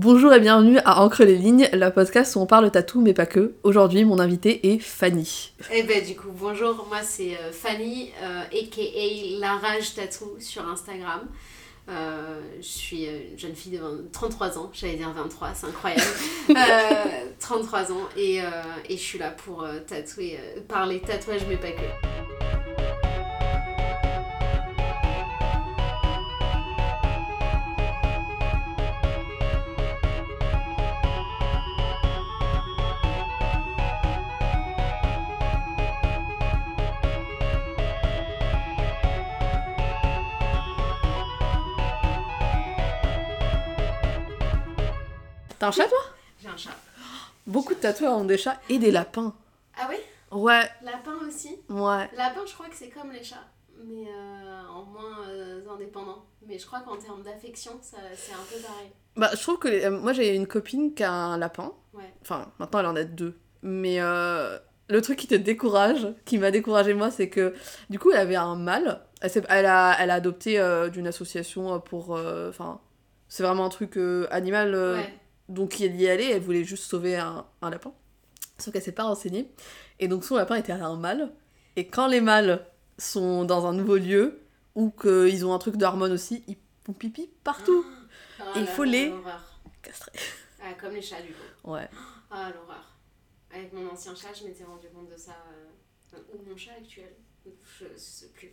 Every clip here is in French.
Bonjour et bienvenue à Encre les lignes, la podcast où on parle tatou mais pas que. Aujourd'hui, mon invité est Fanny. Eh ben du coup, bonjour, moi c'est euh, Fanny, euh, aka La Rage Tattoo sur Instagram. Euh, je suis une jeune fille de 20 33 ans, j'allais dire 23, c'est incroyable. Euh, 33 ans et, euh, et je suis là pour euh, tatouer, euh, parler tatouage mais pas que. T'as un chat toi? J'ai un chat. Beaucoup de tatoueurs ont des chats et des lapins. Ah oui Ouais, Lapin aussi? Ouais. Lapin, je crois que c'est comme les chats, mais euh, en moins euh, indépendant. Mais je crois qu'en termes d'affection, ça- c'est un peu pareil. Bah, je trouve que les- euh, moi j'ai une copine qui a un lapin. Ouais. Enfin, maintenant elle en a deux. Mais euh, le truc qui te décourage, qui m'a découragé moi, c'est que du coup elle avait un mâle. Elle, s'est- elle a, elle a adopté euh, d'une association euh, pour. euh, Enfin, c'est vraiment un truc euh, animal. euh, Ouais. Donc elle y allée, elle voulait juste sauver un, un lapin. Sauf qu'elle s'est pas renseignée. Et donc son lapin était un mâle. Et quand les mâles sont dans un nouveau lieu, ou qu'ils ont un truc d'hormones aussi, ils font pipi partout. Ah Et il faut les- l'horreur. Castré. Ah, comme les chats du coup. Ouais. Ah, l'horreur. Avec mon ancien chat, je m'étais rendu compte de ça. euh, Ou mon chat actuel, je sais plus.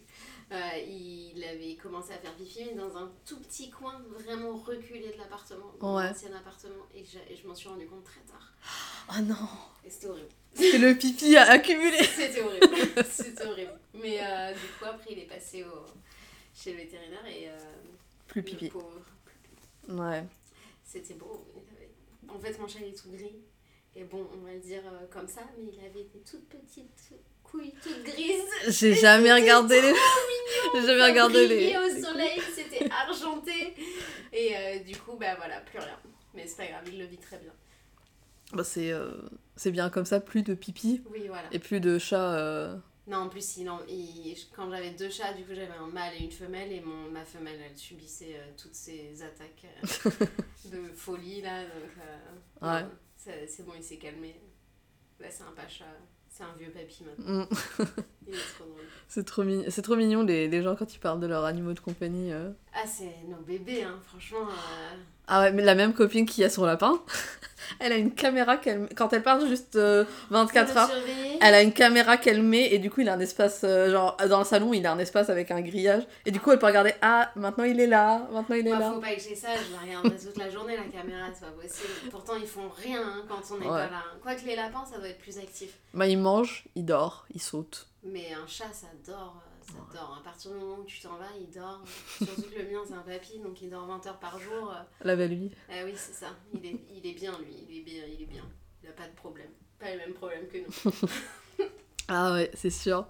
Euh, il avait commencé à faire pipi, mais dans un tout petit coin vraiment reculé de l'appartement, dans Ouais. l'ancien appartement, et, et je m'en suis rendu compte très tard. Oh non Et c'était horrible. C'est le pipi à accumuler C'était horrible. c'était horrible. Mais euh, du coup, après, il est passé au... chez le vétérinaire et. euh, Plus pipi. pauvre, Ouais. C'était beau. En fait, mon chat il est tout gris. Et bon, on va le dire comme ça, mais il avait des toutes petites couilles toutes grises. J'ai jamais regardé les... J'ai jamais regardé les... au soleil, c'était argenté. Et euh, du coup, bah voilà, plus rien. Mais c'est pas grave, il le vit très bien. Bah, c'est euh, c'est bien comme ça, plus de pipi Oui, voilà. et plus de chats... euh, Non, en plus, il, en- il- quand j'avais deux chats, du coup, j'avais un mâle et une femelle. Et mon, ma femelle, elle subissait euh, toutes ces attaques euh, de folie, là. Donc, euh, Ouais. non, c'est c'est bon, il s'est calmé. Là, c'est un pacha. C'est un vieux papy maintenant. mm. Il est trop drôle. C'est trop, mignon. c'est trop mignon les, les gens quand ils parlent de leurs animaux de compagnie. euh. Ah, c'est nos bébés, hein, franchement. euh, Ah ouais, mais la même copine qui a son lapin, elle a une caméra qu'elle... Quand elle part juste euh, 24 pour le heures, elle a une caméra qu'elle met et du coup il a un espace, euh, genre dans le salon il a un espace avec un grillage et du coup elle peut regarder, ah maintenant il est là, maintenant il est Moi, là. faut pas que j'ai ça, je la regarderai toute la journée, la caméra, c'est pas possible. Pourtant, ils font rien hein, quand on n'est Ouais. pas là. Quoique les lapins, ça doit être plus actif. Bah il mange, il dort, il saute. Mais un chat, ça dort, euh, ça dort. À partir du moment où tu t'en vas, il dort. Surtout que le mien, c'est un papy, donc il dort 20 heures par jour. La belle vie. Ah oui, c'est ça. Il est, il est bien, lui. Il est bien, il est bien. Il a pas de problème. Pas les mêmes problèmes que nous. Ah ouais, c'est sûr.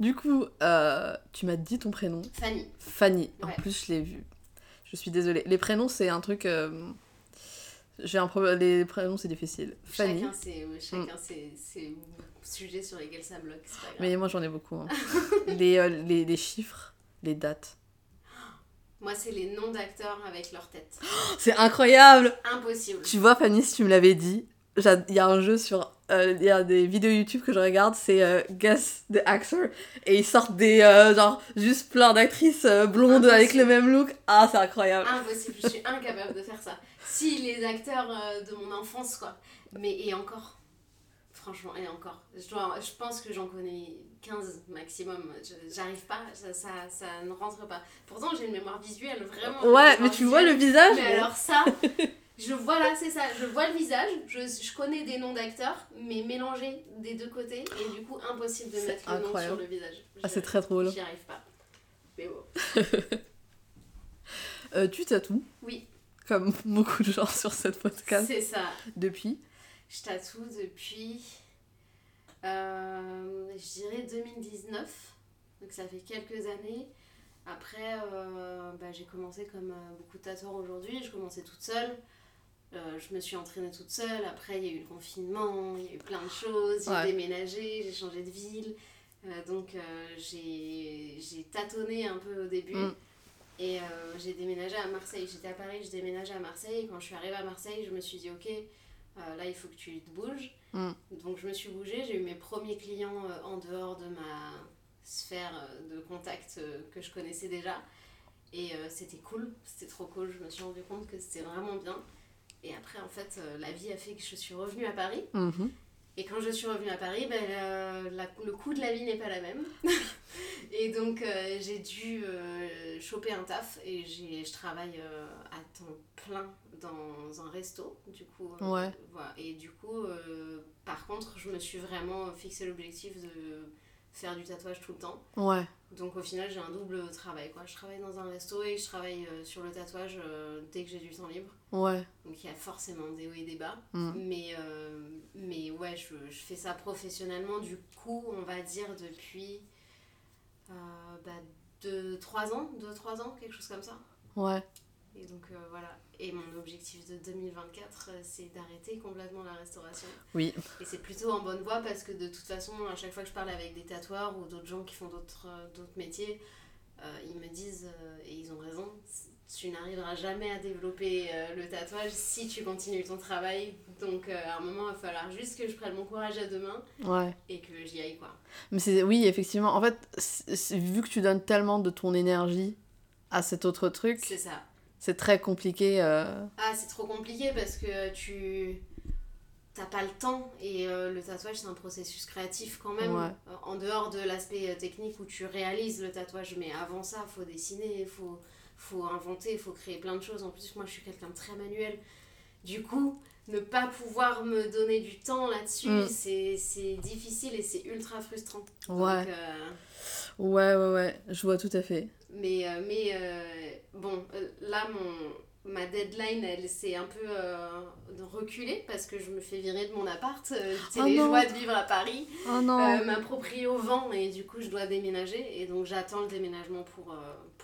Du coup, euh, tu m'as dit ton prénom. Fanny. Fanny. En plus, je l'ai vu. Je suis désolée. Les prénoms, c'est un truc. euh, J'ai un problème. Les prénoms, c'est difficile. Fanny. Chacun ouais, chacun ses, ses sujets sur lesquels ça bloque. C'est pas grave. Mais moi, j'en ai beaucoup. hein. les, euh, les, les chiffres, les dates. Moi, c'est les noms d'acteurs avec leur tête. C'est incroyable! Impossible. Tu vois, Fanny, si tu me l'avais dit, il y a un jeu sur. euh, Il y a des vidéos YouTube que je regarde, c'est euh, Guess the Actor. Et ils sortent des. genre, juste plein d'actrices blondes Impossible. avec le même look. Ah, c'est incroyable. Impossible, je suis incapable de faire ça. Si les acteurs de mon enfance, quoi. Mais et encore. Franchement, et encore. Je, dois, je pense que j'en connais 15 maximum. J'arrive pas, ça, ça, ça ne rentre pas. Pourtant, j'ai une mémoire visuelle, vraiment. Ouais, mais tu vois le visage Mais alors ça, je vois là, c'est ça, je vois le visage, je, je connais des noms d'acteurs, mais mélangés des deux côtés, et du coup, impossible de mettre le nom incroyable. sur le visage. Ah, c'est très drôle. J'y arrive pas. Mais bon. Euh, tu tatoues, Oui, comme beaucoup de gens sur cette podcast, c'est ça. depuis. Je tatoue depuis, euh, je dirais 2019, donc ça fait quelques années. Après, euh, bah, j'ai commencé comme euh, beaucoup de tatoueurs aujourd'hui, je commençais toute seule. Euh, je me suis entraînée toute seule. Après, il y a eu le confinement, il y a eu plein de choses. J'ai Ouais. déménagé, j'ai changé de ville. Donc, j'ai tâtonné un peu au début. Mm. Et euh, j'ai déménagé à Marseille. J'étais à Paris, j'ai déménagé à Marseille. Quand je suis arrivée à Marseille, je me suis dit, ok, euh, là, il faut que tu te bouges. Mm. Donc, je me suis bougée. J'ai eu mes premiers clients euh, en dehors de ma sphère euh, de contact que je connaissais déjà. Et c'était cool, c'était trop cool. Je me suis rendu compte que c'était vraiment bien. Et après, en fait, la vie a fait que je suis revenue à Paris. Mhm. Et quand je suis revenue à Paris, ben, la- le coût de la vie n'est pas la même. et donc euh, j'ai dû euh, choper un taf et je travaille à temps plein dans un resto. Du coup, euh, Ouais. voilà. Et du coup, euh, par contre, je me suis vraiment fixé l'objectif de faire du tatouage tout le temps. Ouais. Donc au final, j'ai un double travail. Quoi. Je travaille dans un resto et je travaille euh, sur le tatouage euh, dès que j'ai du temps libre. Ouais. Donc il y a forcément des hauts et des bas. Mm. Mais, euh, mais ouais, je, je fais ça professionnellement, du coup, on va dire depuis euh, bah, 2-3 ans, 2-3 ans, quelque chose comme ça. Ouais. Et donc euh, voilà. Et mon objectif de 2024, euh, c'est d'arrêter complètement la restauration. Oui. Et c'est plutôt en bonne voie parce que de toute façon, à chaque fois que je parle avec des tatoueurs ou d'autres gens qui font d'autres euh, métiers, euh, ils me disent, euh, et ils ont raison, tu n'arriveras jamais à développer le tatouage si tu continues ton travail. Donc à un moment, il va falloir juste que je prenne mon courage à deux mains Ouais. et que j'y aille quoi. Mais c'est oui, effectivement. En fait, vu que tu donnes tellement de ton énergie à cet autre truc, C'est ça. C'est très compliqué. euh, Ah, c'est trop compliqué parce que tu t'as pas le temps et euh, le tatouage c'est un processus créatif quand même Ouais. Euh, en dehors de l'aspect technique où tu réalises le tatouage mais avant ça faut dessiner faut faut inventer faut créer plein de choses en plus moi je suis quelqu'un de très manuel du coup ne pas pouvoir me donner du temps là-dessus Mm. c'est c'est difficile et c'est ultra frustrant Ouais. Donc, euh, Ouais, ouais, ouais. Je vois tout à fait. Mais, euh, mais euh, bon, euh, là, mon, ma deadline, elle s'est un peu reculée parce que je me fais virer de mon appart. C'est Oh les non. joies de vivre à Paris. Oh non. Ma proprio vend et du coup, je dois déménager. Et donc, j'attends le déménagement pour,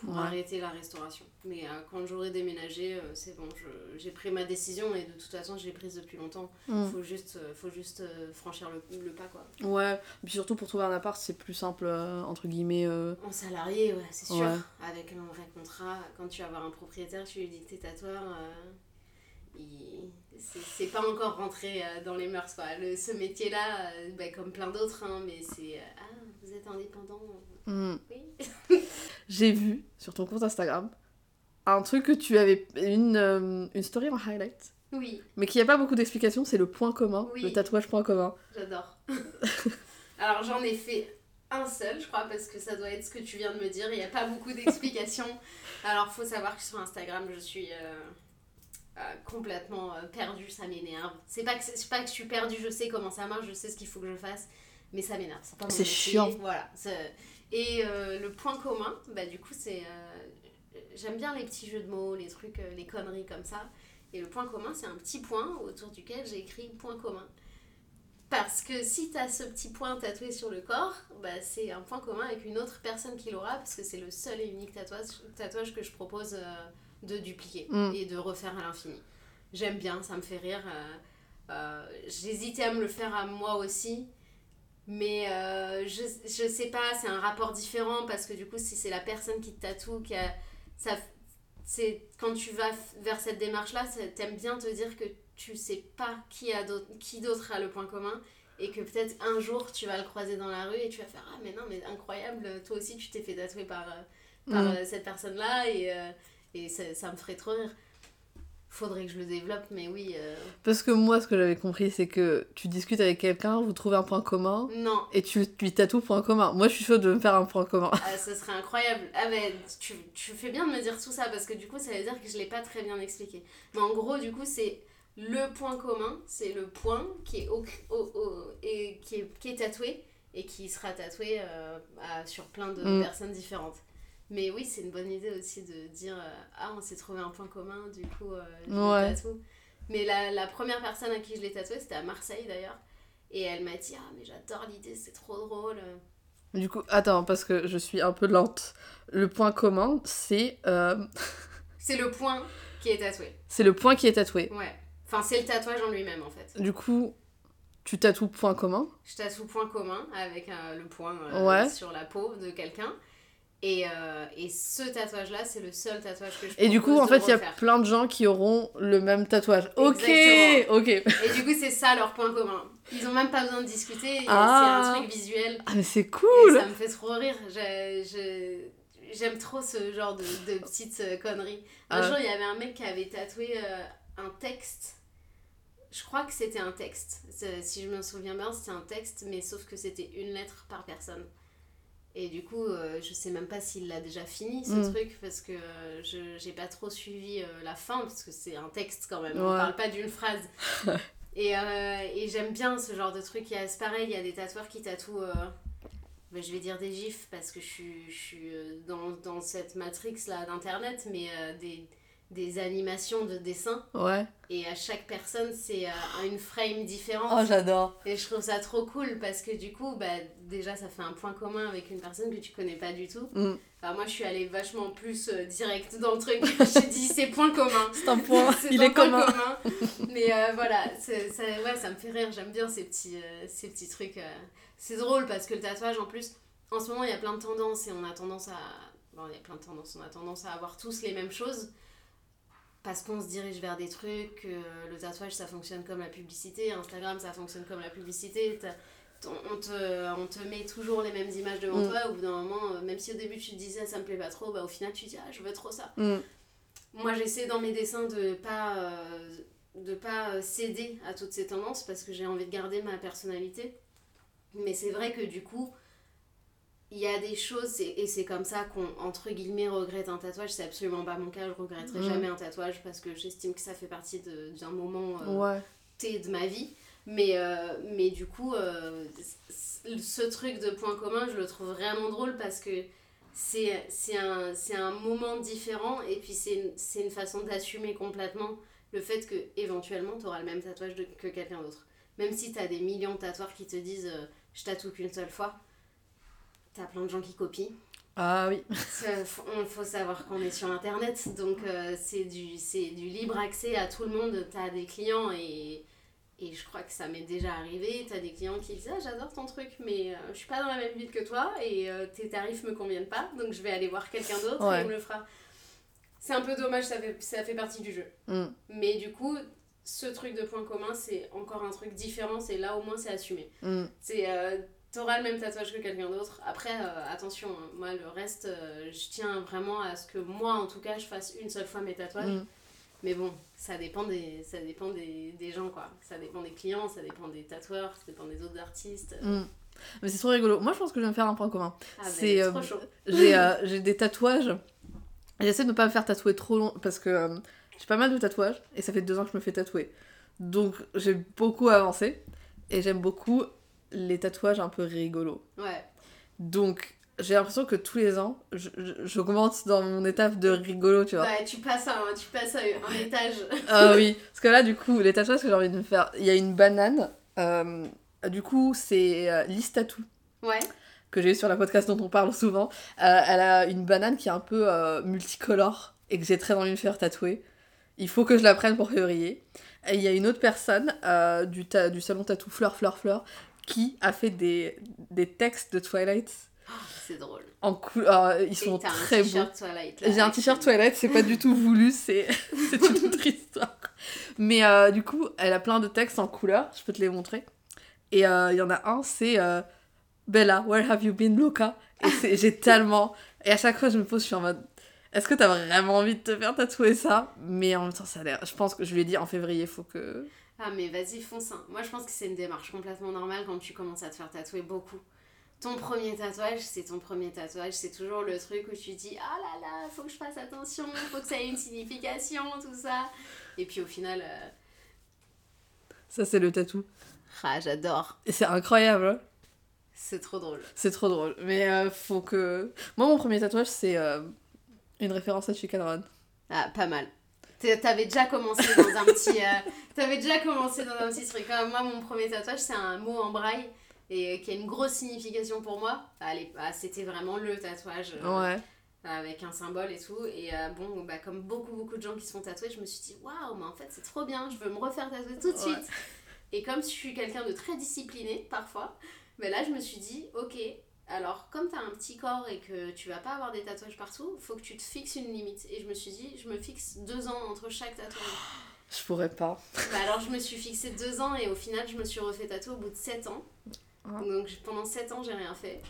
pour Ouais. arrêter la restauration. Mais euh, quand j'aurai déménagé, euh, c'est bon, j'ai pris ma décision et de toute façon, je l'ai prise depuis longtemps. Mm. Faut juste, euh, faut juste franchir le, le pas, quoi. Ouais. Puis surtout pour trouver un appart, c'est plus simple, entre guillemets. En salarié, ouais, c'est sûr. Ouais. Avec un vrai contrat, quand tu vas avoir un propriétaire, tu lui dis que t'es tatoueur, il- c'est pas encore rentré dans les mœurs. Quoi. Le, ce métier-là, euh, bah, comme plein d'autres, hein, mais c'est Ah, vous êtes indépendant mm. Oui. J'ai vu sur ton compte Instagram un truc que tu avais. Une, euh, une story en highlight. Oui, Mais qu'il n'y a pas beaucoup d'explications, c'est le point commun, Oui. le tatouage point commun. j'adore. Alors j'en ai fait un seul, je crois, parce que ça doit être ce que tu viens de me dire. Il n'y a pas beaucoup d'explications. Alors faut savoir que sur Instagram, je suis. euh, euh, complètement euh, perdue, ça m'énerve. C'est pas, que, pas que je suis perdue, je sais comment ça marche, je sais ce qu'il faut que je fasse, mais ça m'énerve. C'est chiant. Voilà. Et euh, le point commun, bah du coup, c'est. euh, J'aime bien les petits jeux de mots, les trucs, euh, les conneries comme ça. Et le point commun, c'est un petit point autour duquel j'ai écrit point commun. Parce que si tu as ce petit point tatoué sur le corps, bah, c'est un point commun avec une autre personne qui l'aura, parce que c'est le seul et unique tatouage, tatouage que je propose de dupliquer Mm. et de refaire à l'infini. J'aime bien, ça me fait rire. J'hésitais à me le faire à moi aussi, mais euh, je, je sais pas, c'est un rapport différent, parce que du coup, si c'est la personne qui te tatoue, qui a, ça, c'est quand tu vas vers cette démarche-là, t'aimes bien te dire que tu sais pas qui, a d'autre- qui d'autre a le point commun et que peut-être un jour tu vas le croiser dans la rue et tu vas faire ah mais non mais incroyable toi aussi tu t'es fait tatouer par, euh, par Mm. euh, cette personne là et, et ça, ça me ferait trop rire faudrait que je le développe mais oui euh, Parce que moi, ce que j'avais compris, c'est que tu discutes avec quelqu'un, vous trouvez un point commun, non et tu lui tatoues point commun. Moi, je suis chaude de me faire un point commun. Ah, ça serait incroyable. Ah ben, tu, tu fais bien de me dire tout ça parce que du coup, ça veut dire que je l'ai pas très bien expliqué. Mais en gros, du coup, c'est le point commun, c'est le point qui est, au, au- au- et qui est, qui est tatoué et qui sera tatoué euh, à- sur plein de Mm. personnes différentes. Mais oui, c'est une bonne idée aussi de dire euh, Ah, on s'est trouvé un point commun, du coup, euh, je le tatoue. Mais la, la première personne à qui je l'ai tatoué, c'était à Marseille d'ailleurs. Et elle m'a dit Ah, mais j'adore l'idée, c'est trop drôle. Du coup, attends, parce que je suis un peu lente. Le point commun, c'est euh, C'est le point qui est tatoué. c'est le point qui est tatoué. Ouais. Enfin, c'est le tatouage en lui-même en fait. Du coup, tu tatoues point commun? Je tatoue point commun avec euh, le point euh, Ouais. sur la peau de quelqu'un. Et, euh, et ce tatouage-là, c'est le seul tatouage que je Et du coup, en fait, il y a plein de gens qui auront le même tatouage. Ok, Exactement. ok. Et du coup, c'est ça leur point commun. Ils ont même pas besoin de discuter, Ah. c'est un truc visuel. Ah, mais c'est Et cool ça me fait trop rire. J'aime trop ce genre de, de petites euh, conneries. Un Ah. jour, il y avait un mec qui avait tatoué euh, un texte. Je crois que c'était un texte. Si je me souviens bien, c'était un texte, mais sauf que c'était une lettre par personne. Et du coup, euh, je sais même pas s'il l'a déjà fini ce Mm. truc parce que euh, je j'ai pas trop suivi euh, la fin parce que c'est un texte quand même. On Ouais. parle pas d'une phrase. et euh, et j'aime bien ce genre de truc. Il y a- C'est pareil, il y a des tatoueurs qui tatouent. ben, je vais dire des gifs parce que je suis, je suis dans, dans cette matrix là d'internet, mais des, des animations de dessin. Ouais. Et à chaque personne, c'est euh, une frame différente. Oh, j'adore. Et je trouve ça trop cool parce que du coup, bah, déjà, ça fait un point commun avec une personne que tu connais pas du tout. Mm. Enfin, moi, je suis allée vachement plus euh, direct dans le truc. J'ai dit, c'est point commun. C'est un point, il un est point commun. commun. Mais euh, voilà, ça, ouais, ça me fait rire. J'aime bien ces petits, euh, ces petits trucs. euh. C'est drôle parce que le tatouage, en plus, en ce moment, il y a plein de tendances et on a tendance à. Bon, il y a plein de tendances. On a tendance à avoir tous les mêmes choses parce qu'on se dirige vers des trucs. euh, le tatouage, ça fonctionne comme la publicité. Instagram, ça fonctionne comme la publicité. On te, on te met toujours les mêmes images devant Mm. toi. Au bout d'un moment, euh, même si au début tu te disais ça me plaît pas trop, bah, au final tu te dis ah, je veux trop ça. Mm. Moi, j'essaie dans mes dessins de pas euh, de pas euh, céder à toutes ces tendances parce que j'ai envie de garder ma personnalité. Mais c'est vrai que du coup, il y a des choses et c'est comme ça qu'on entre guillemets regrette un tatouage. C'est absolument pas mon cas. Je regretterai Mhm. jamais un tatouage parce que j'estime que ça fait partie d'un moment euh, Ouais. T de ma vie. Mais, euh, mais du coup, euh, ce truc de point commun, je le trouve vraiment drôle parce que c'est c'est un, c'est un moment différent et puis c'est une, c'est une façon d'assumer complètement le fait que éventuellement tu auras le même tatouage de- que quelqu'un d'autre. Même si tu as des millions de tatoueurs qui te disent euh, je tatoue qu'une seule fois, tu as plein de gens qui copient. Ah oui. Il faut, faut savoir qu'on est sur internet, donc euh, c'est du, du libre accès à tout le monde. Tu as des clients et, et je crois que ça m'est déjà arrivé. Tu as des clients qui disent Ah, j'adore ton truc, mais euh, je suis pas dans la même ville que toi et euh, tes tarifs me conviennent pas, donc je vais aller voir quelqu'un d'autre Ouais. et il me le fera. C'est un peu dommage, ça fait, ça fait partie du jeu. Mm. Mais du coup, ce truc de point commun, c'est encore un truc différent, c'est là au moins c'est assumé. Mm. C'est euh, t'auras le même tatouage que quelqu'un d'autre. Après, euh, attention, hein, moi le reste, euh, je tiens vraiment à ce que moi en tout cas je fasse une seule fois mes tatouages. Mm. Mais bon, ça dépend des, ça dépend des, des gens quoi. Ça dépend des clients, ça dépend des tatoueurs, ça dépend des autres artistes. Mm. Mais c'est trop rigolo. Moi, je pense que je vais me faire un point commun. Ah, ben, C'est, euh, trop chaud. J'ai euh, j'ai des tatouages. J'essaie de ne pas me faire tatouer trop long parce que j'ai pas mal de tatouages et ça fait deux ans que je me fais tatouer. Donc j'ai beaucoup avancé et j'aime beaucoup les tatouages un peu rigolos. Ouais. Donc j'ai l'impression que tous les ans, je- je- j'augmente dans mon étape de rigolo, tu vois. Ouais, tu passes à, un- tu passes à un étage. Ah oui, parce que là, du coup, les tatouages que j'ai envie de me faire, il y a une banane. euh, du coup, c'est euh, Liz Tattoo, Ouais. que j'ai eu sur la podcast dont on parle souvent. Euh, elle a une banane qui est un peu euh, multicolore et que j'ai très envie de me faire tatouer. Il faut que je la prenne pour février. Et il y a une autre personne du, ta- du salon tatou Fleur Fleur Fleur qui a fait des, des textes de Twilight Oh, c'est drôle. en couleur. Ils Et sont très un beaux. t-shirt Twilight. là, J'ai un t-shirt Twilight, c'est pas du tout voulu, c'est une autre histoire. Mais euh, du coup, elle a plein de textes en couleur, je peux te les montrer. Et euh, il y en a un, c'est euh, Bella, where have you been, Luca? Et j'ai tellement. Et à chaque fois, je me pose, je suis en mode. Est-ce que t'as vraiment envie de te faire tatouer ça? Mais en même temps, ça a l'air. Je pense que je lui ai dit en février, faut que. Ah mais vas-y fonce. hein. Moi je pense que c'est une démarche complètement normale quand tu commences à te faire tatouer beaucoup. Ton premier tatouage, c'est ton premier tatouage, c'est toujours le truc où tu dis ah là là, faut que je fasse attention, faut que ça ait une signification, tout ça. Et puis au final, euh, Ça, c'est le tatou. ah j'adore, c'est incroyable, hein. c'est trop drôle. c'est trop drôle. Mais euh, faut que. Moi, mon premier tatouage, c'est euh, une référence à Chicken Run. Ah pas mal. T'avais déjà commencé dans un petit, euh, t'avais déjà commencé dans un petit truc. Moi mon premier tatouage c'est un mot en braille et euh, qui a une grosse signification pour moi. Allez, ah, c'était vraiment le tatouage. euh, Ouais. avec un symbole et tout. Et euh, bon, bah, comme beaucoup, beaucoup de gens qui se font tatouer, je me suis dit, waouh, mais en fait, c'est trop bien, je veux me refaire tatouer tout de Ouais. suite. Et comme je suis quelqu'un de très discipliné parfois, mais là, je me suis dit, ok, alors comme t'as un petit corps et que tu vas pas avoir des tatouages partout, faut que tu te fixes une limite. Et je me suis dit, je me fixe deux ans entre chaque tatouage. Je pourrais pas. Bah alors je me suis fixé deux ans et au final je me suis refait tatouer au bout de sept ans. Ah. Donc pendant sept ans j'ai rien fait.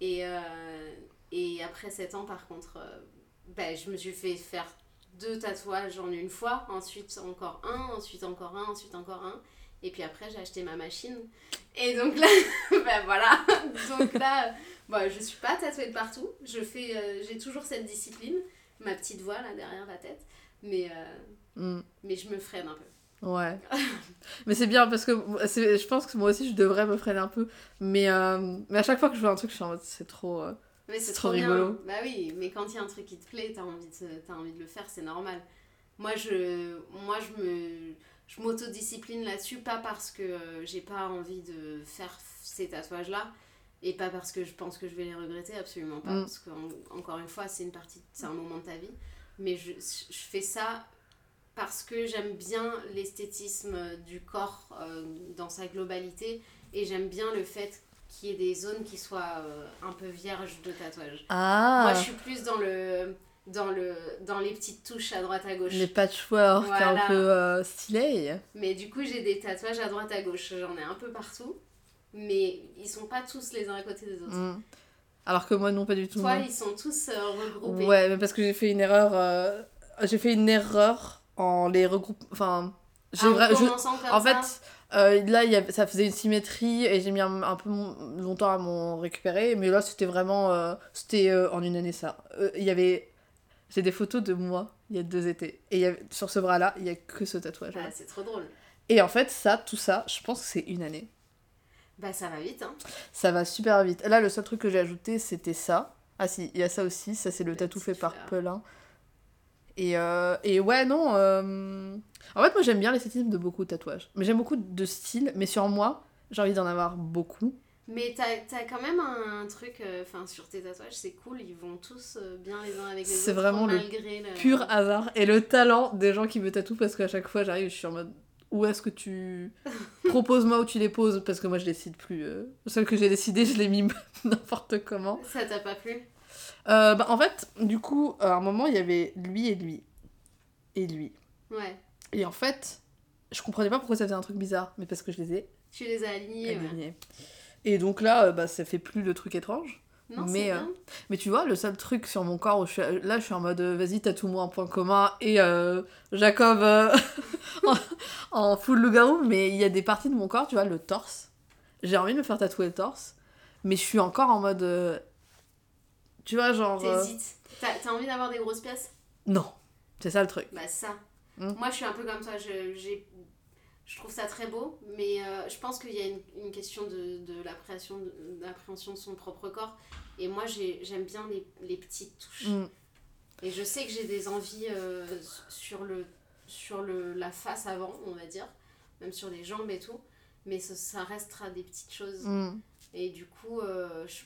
Et, euh, et après sept ans par contre, euh, bah, je me suis fait faire deux tatouages en une fois, ensuite encore un, ensuite encore un, ensuite encore un. Et puis après j'ai acheté ma machine. Et donc là, bah voilà. Donc là, bah, je suis pas tatouée de partout. Je fais, euh, j'ai toujours cette discipline, ma petite voix là derrière la tête. Mais, euh, Mm. mais je me freine un peu. Ouais. mais c'est bien parce que je pense que moi aussi je devrais me freiner un peu. Mais, euh, mais à chaque fois que je vois un truc, je suis en mode c'est trop. Mais C'est trop rigolo. Bah oui, mais quand il y a un truc qui te plaît, t'as envie, de, t'as envie de le faire, c'est normal. Moi, je, moi, je me, je m'autodiscipline là-dessus, pas parce que euh, j'ai pas envie de faire ces tatouages-là, et pas parce que je pense que je vais les regretter, absolument pas. Mm. Parce qu'encore une fois, c'est une partie, c'est un moment de ta vie. Mais je, je fais ça parce que j'aime bien l'esthétisme du corps euh, dans sa globalité, et j'aime bien le fait qu'il y ait des zones qui soient euh, un peu vierges de tatouages. Ah Moi, je suis plus dans le dans le dans les petites touches à droite à gauche. Les patchwork un Voilà. peu euh, stylés. Mais du coup, j'ai des tatouages à droite à gauche. J'en ai un peu partout, mais ils sont pas tous les uns à côté des autres. Mm. Alors que moi, non, pas du tout. Toi, non. ils sont tous euh, regroupés. Ouais, mais parce que j'ai fait une erreur. euh, J'ai fait une erreur en les regroupant. Enfin. Ah, en je- En fait, euh, là, y ça faisait une symétrie et j'ai mis un, un peu mon- longtemps à m'en récupérer. Mais là, c'était vraiment. euh, c'était euh, en une année ça. Il y avait. J'ai des photos de moi il y a deux étés. Et y sur ce bras-là, il y a que ce tatouage. Ah, c'est trop drôle. Et en fait, ça, tout ça, je pense que c'est une année. Bah, ça va vite, hein. Ça va super vite. Là, le seul truc que j'ai ajouté, c'était ça. Ah si, il y a ça aussi. Ça, c'est le Le tatou fait par. Pelin. Et, euh, et ouais, non. euh, En fait, moi, j'aime bien l'esthétisme de beaucoup de tatouages. Mais j'aime beaucoup de styles. Mais sur moi, j'ai envie d'en avoir beaucoup. Mais t'as as quand même un, truc, euh, sur tes tatouages, c'est cool, ils vont tous euh, bien les uns avec les autres. C'est vraiment le Pur hasard. Et le talent des gens qui me tatouent. Parce qu'à chaque fois, j'arrive, je suis en mode. Où est-ce que tu. Propose-moi où tu les poses? Parce que moi, je décide plus. euh. Celle que j'ai décidé, je l'ai mis n'importe comment. Ça t'a pas plu? Euh, bah, en fait, du coup, à un moment, il y avait lui et lui. Et lui. Ouais. Et en fait, je comprenais pas pourquoi ça faisait un truc bizarre, mais parce que je les ai Tu les as alignés, ouais. Et donc là, euh, bah, ça fait plus le truc étrange. Non, Mais, euh. Mais tu vois, le seul truc sur mon corps où je suis, là, je suis en mode euh, vas-y, tatoue-moi un point commun et euh, Jacob euh, en, en full loup-garou. Mais il y a des parties de mon corps, tu vois, le torse. J'ai envie de me faire tatouer le torse, mais je suis encore en mode. euh, tu vois, genre. euh, T'hésites. T'as envie d'avoir des grosses pièces? Non, c'est ça le truc. Bah ça. Mm. Moi je suis un peu comme toi, j'ai- je trouve ça très beau, mais euh, je pense qu'il y a une, une question de, de l'appréhension de, de son propre corps. Et moi j'ai- j'aime bien les, les petites touches. Mm. Et je sais que j'ai des envies euh, sur, le, sur le, la face avant, on va dire, même sur les jambes et tout, mais ça, ça restera des petites choses. Mm. Et du coup, euh, je,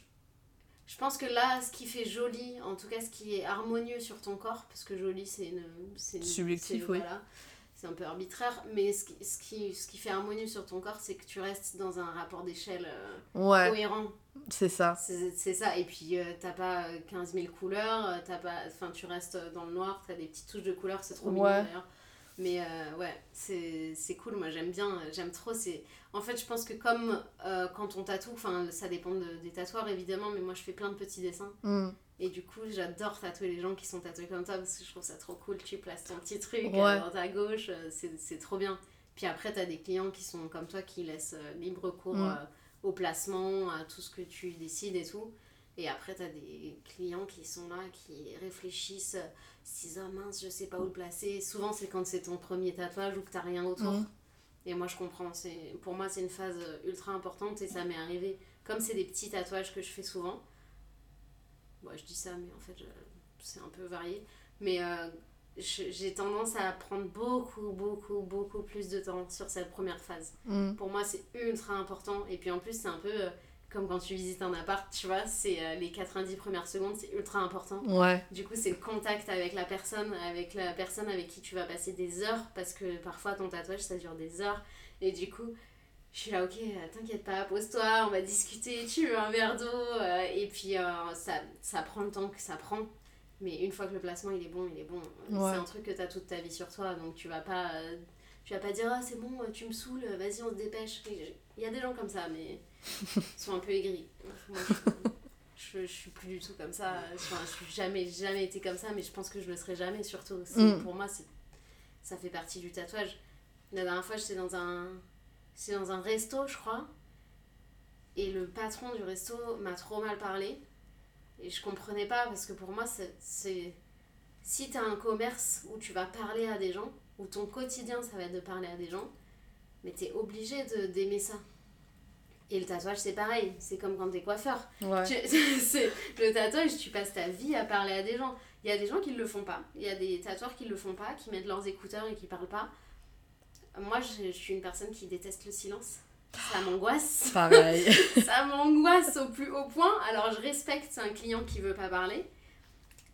je pense que là, ce qui fait joli, en tout cas ce qui est harmonieux sur ton corps, parce que joli c'est une. c'est une- Subjectif, oui. Voilà, c'est un peu arbitraire, mais ce qui, ce, qui, ce qui fait harmonieux sur ton corps, c'est que tu restes dans un rapport d'échelle euh, Ouais, cohérent. c'est ça. C'est ça. Et puis, euh, t'as pas euh, 15 000 couleurs, euh, t'as pas, enfin, tu restes dans le noir, t'as des petites touches de couleurs, c'est trop mignon d'ailleurs. Mais euh, ouais, c'est c'est cool, moi j'aime bien, j'aime trop. c'est En fait, je pense que comme euh, quand on tatoue, ça dépend de- des tatoueurs évidemment, mais moi je fais plein de petits dessins. Mm. Et du coup, j'adore tatouer les gens qui sont tatoués comme toi parce que je trouve ça trop cool. Tu places ton petit truc Ouais. euh, dans ta gauche, euh, c'est trop bien. Puis après, t'as des clients qui sont comme toi qui laissent euh, libre cours euh, au placement, à tout ce que tu décides et tout. Et après, t'as des clients qui sont là, qui réfléchissent, euh, si ah mince, je sais pas où le placer. Souvent, c'est quand c'est ton premier tatouage ou que t'as rien autour. Et moi, je comprends. c'est Pour moi, c'est une phase ultra importante et ça m'est arrivé. Comme c'est des petits tatouages que je fais souvent. Bon, je dis ça, mais en fait, c'est un peu varié. Mais euh, j'ai tendance à prendre beaucoup, beaucoup, beaucoup plus de temps sur cette première phase. Mm. Pour moi, c'est ultra important. Et puis en plus, c'est un peu euh, comme quand tu visites un appart, tu vois, c'est euh, les 90 premières secondes, c'est ultra important. Ouais. Du coup, c'est le contact avec la personne, avec la personne avec qui tu vas passer des heures, parce que parfois ton tatouage ça dure des heures. Et du coup, je suis là, ok, t'inquiète pas, pose-toi, on va discuter, tu veux un verre d'eau. euh, et puis euh, ça, ça prend le temps que ça prend. Mais une fois que le placement il est bon, il est bon. Ouais. C'est un truc que t'as toute ta vie sur toi, donc tu vas pas, euh, tu vas pas dire, ah c'est bon, tu me saoules, vas-y, on se dépêche. Il y a des gens comme ça, mais ils sont un peu aigris. Moi, je, je, je suis plus du tout comme ça. Enfin, je suis jamais, jamais été comme ça, mais je pense que je le serai jamais, surtout. Mm. Pour moi, ça fait partie du tatouage. La dernière fois, j'étais dans un, j'étais dans un resto, je crois. Et le patron du resto m'a trop mal parlé. Et je comprenais pas parce que pour moi, c'est. c'est- Si tu as un commerce où tu vas parler à des gens, où ton quotidien ça va être de parler à des gens, mais tu es obligé de- d'aimer ça. Et le tatouage, c'est pareil. C'est comme quand tu es coiffeur. Ouais. Tu- c'est le tatouage, tu passes ta vie à parler à des gens. Il y a des gens qui ne le font pas. Il y a des tatoueurs qui le font pas, qui mettent leurs écouteurs et qui parlent pas. Moi, je, je suis une personne qui déteste le silence. Ça m'angoisse. Pareil. Ça m'angoisse au plus haut point. Alors, je respecte un client qui veut pas parler.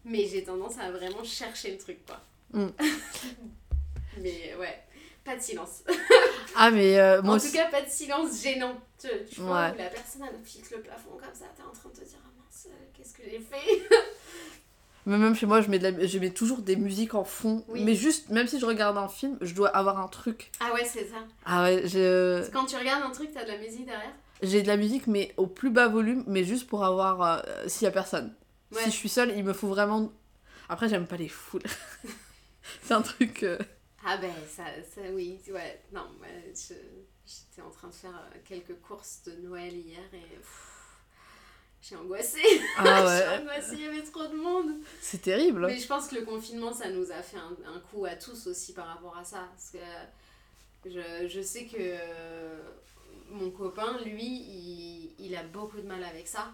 Mais j'ai tendance à vraiment chercher le truc, quoi. Mm. mais ouais, pas de silence. ah, mais euh, moi en tout cas, pas de silence gênant. Tu, tu vois, Ouais. où la personne, elle fixe le plafond comme ça. T'es en train de te dire, ah mince, euh, qu'est-ce que j'ai fait? Mais même chez moi, je mets, de la... je mets toujours des musiques en fond. Oui. Mais juste, même si je regarde un film, je dois avoir un truc. Ah ouais, c'est ça. Ah ouais, je- Quand tu regardes un truc, t'as de la musique derrière. j'ai de la musique, mais au plus bas volume, mais juste pour avoir. euh, s'il y a personne. Ouais. Si je suis seule, il me faut vraiment. Après, j'aime pas les foules. C'est un truc. euh, Ah ben, ça, ça oui, ouais. Non, ouais, je- j'étais en train de faire euh, quelques courses de Noël hier et pff, j'ai angoissé. Ah j'ai ouais, angoissé, il y avait trop de monde. c'est terrible. Mais je pense que le confinement, ça nous a fait un, un coup à tous aussi par rapport à ça. Parce que je, je sais que euh, mon copain, lui, il, il a beaucoup de mal avec ça.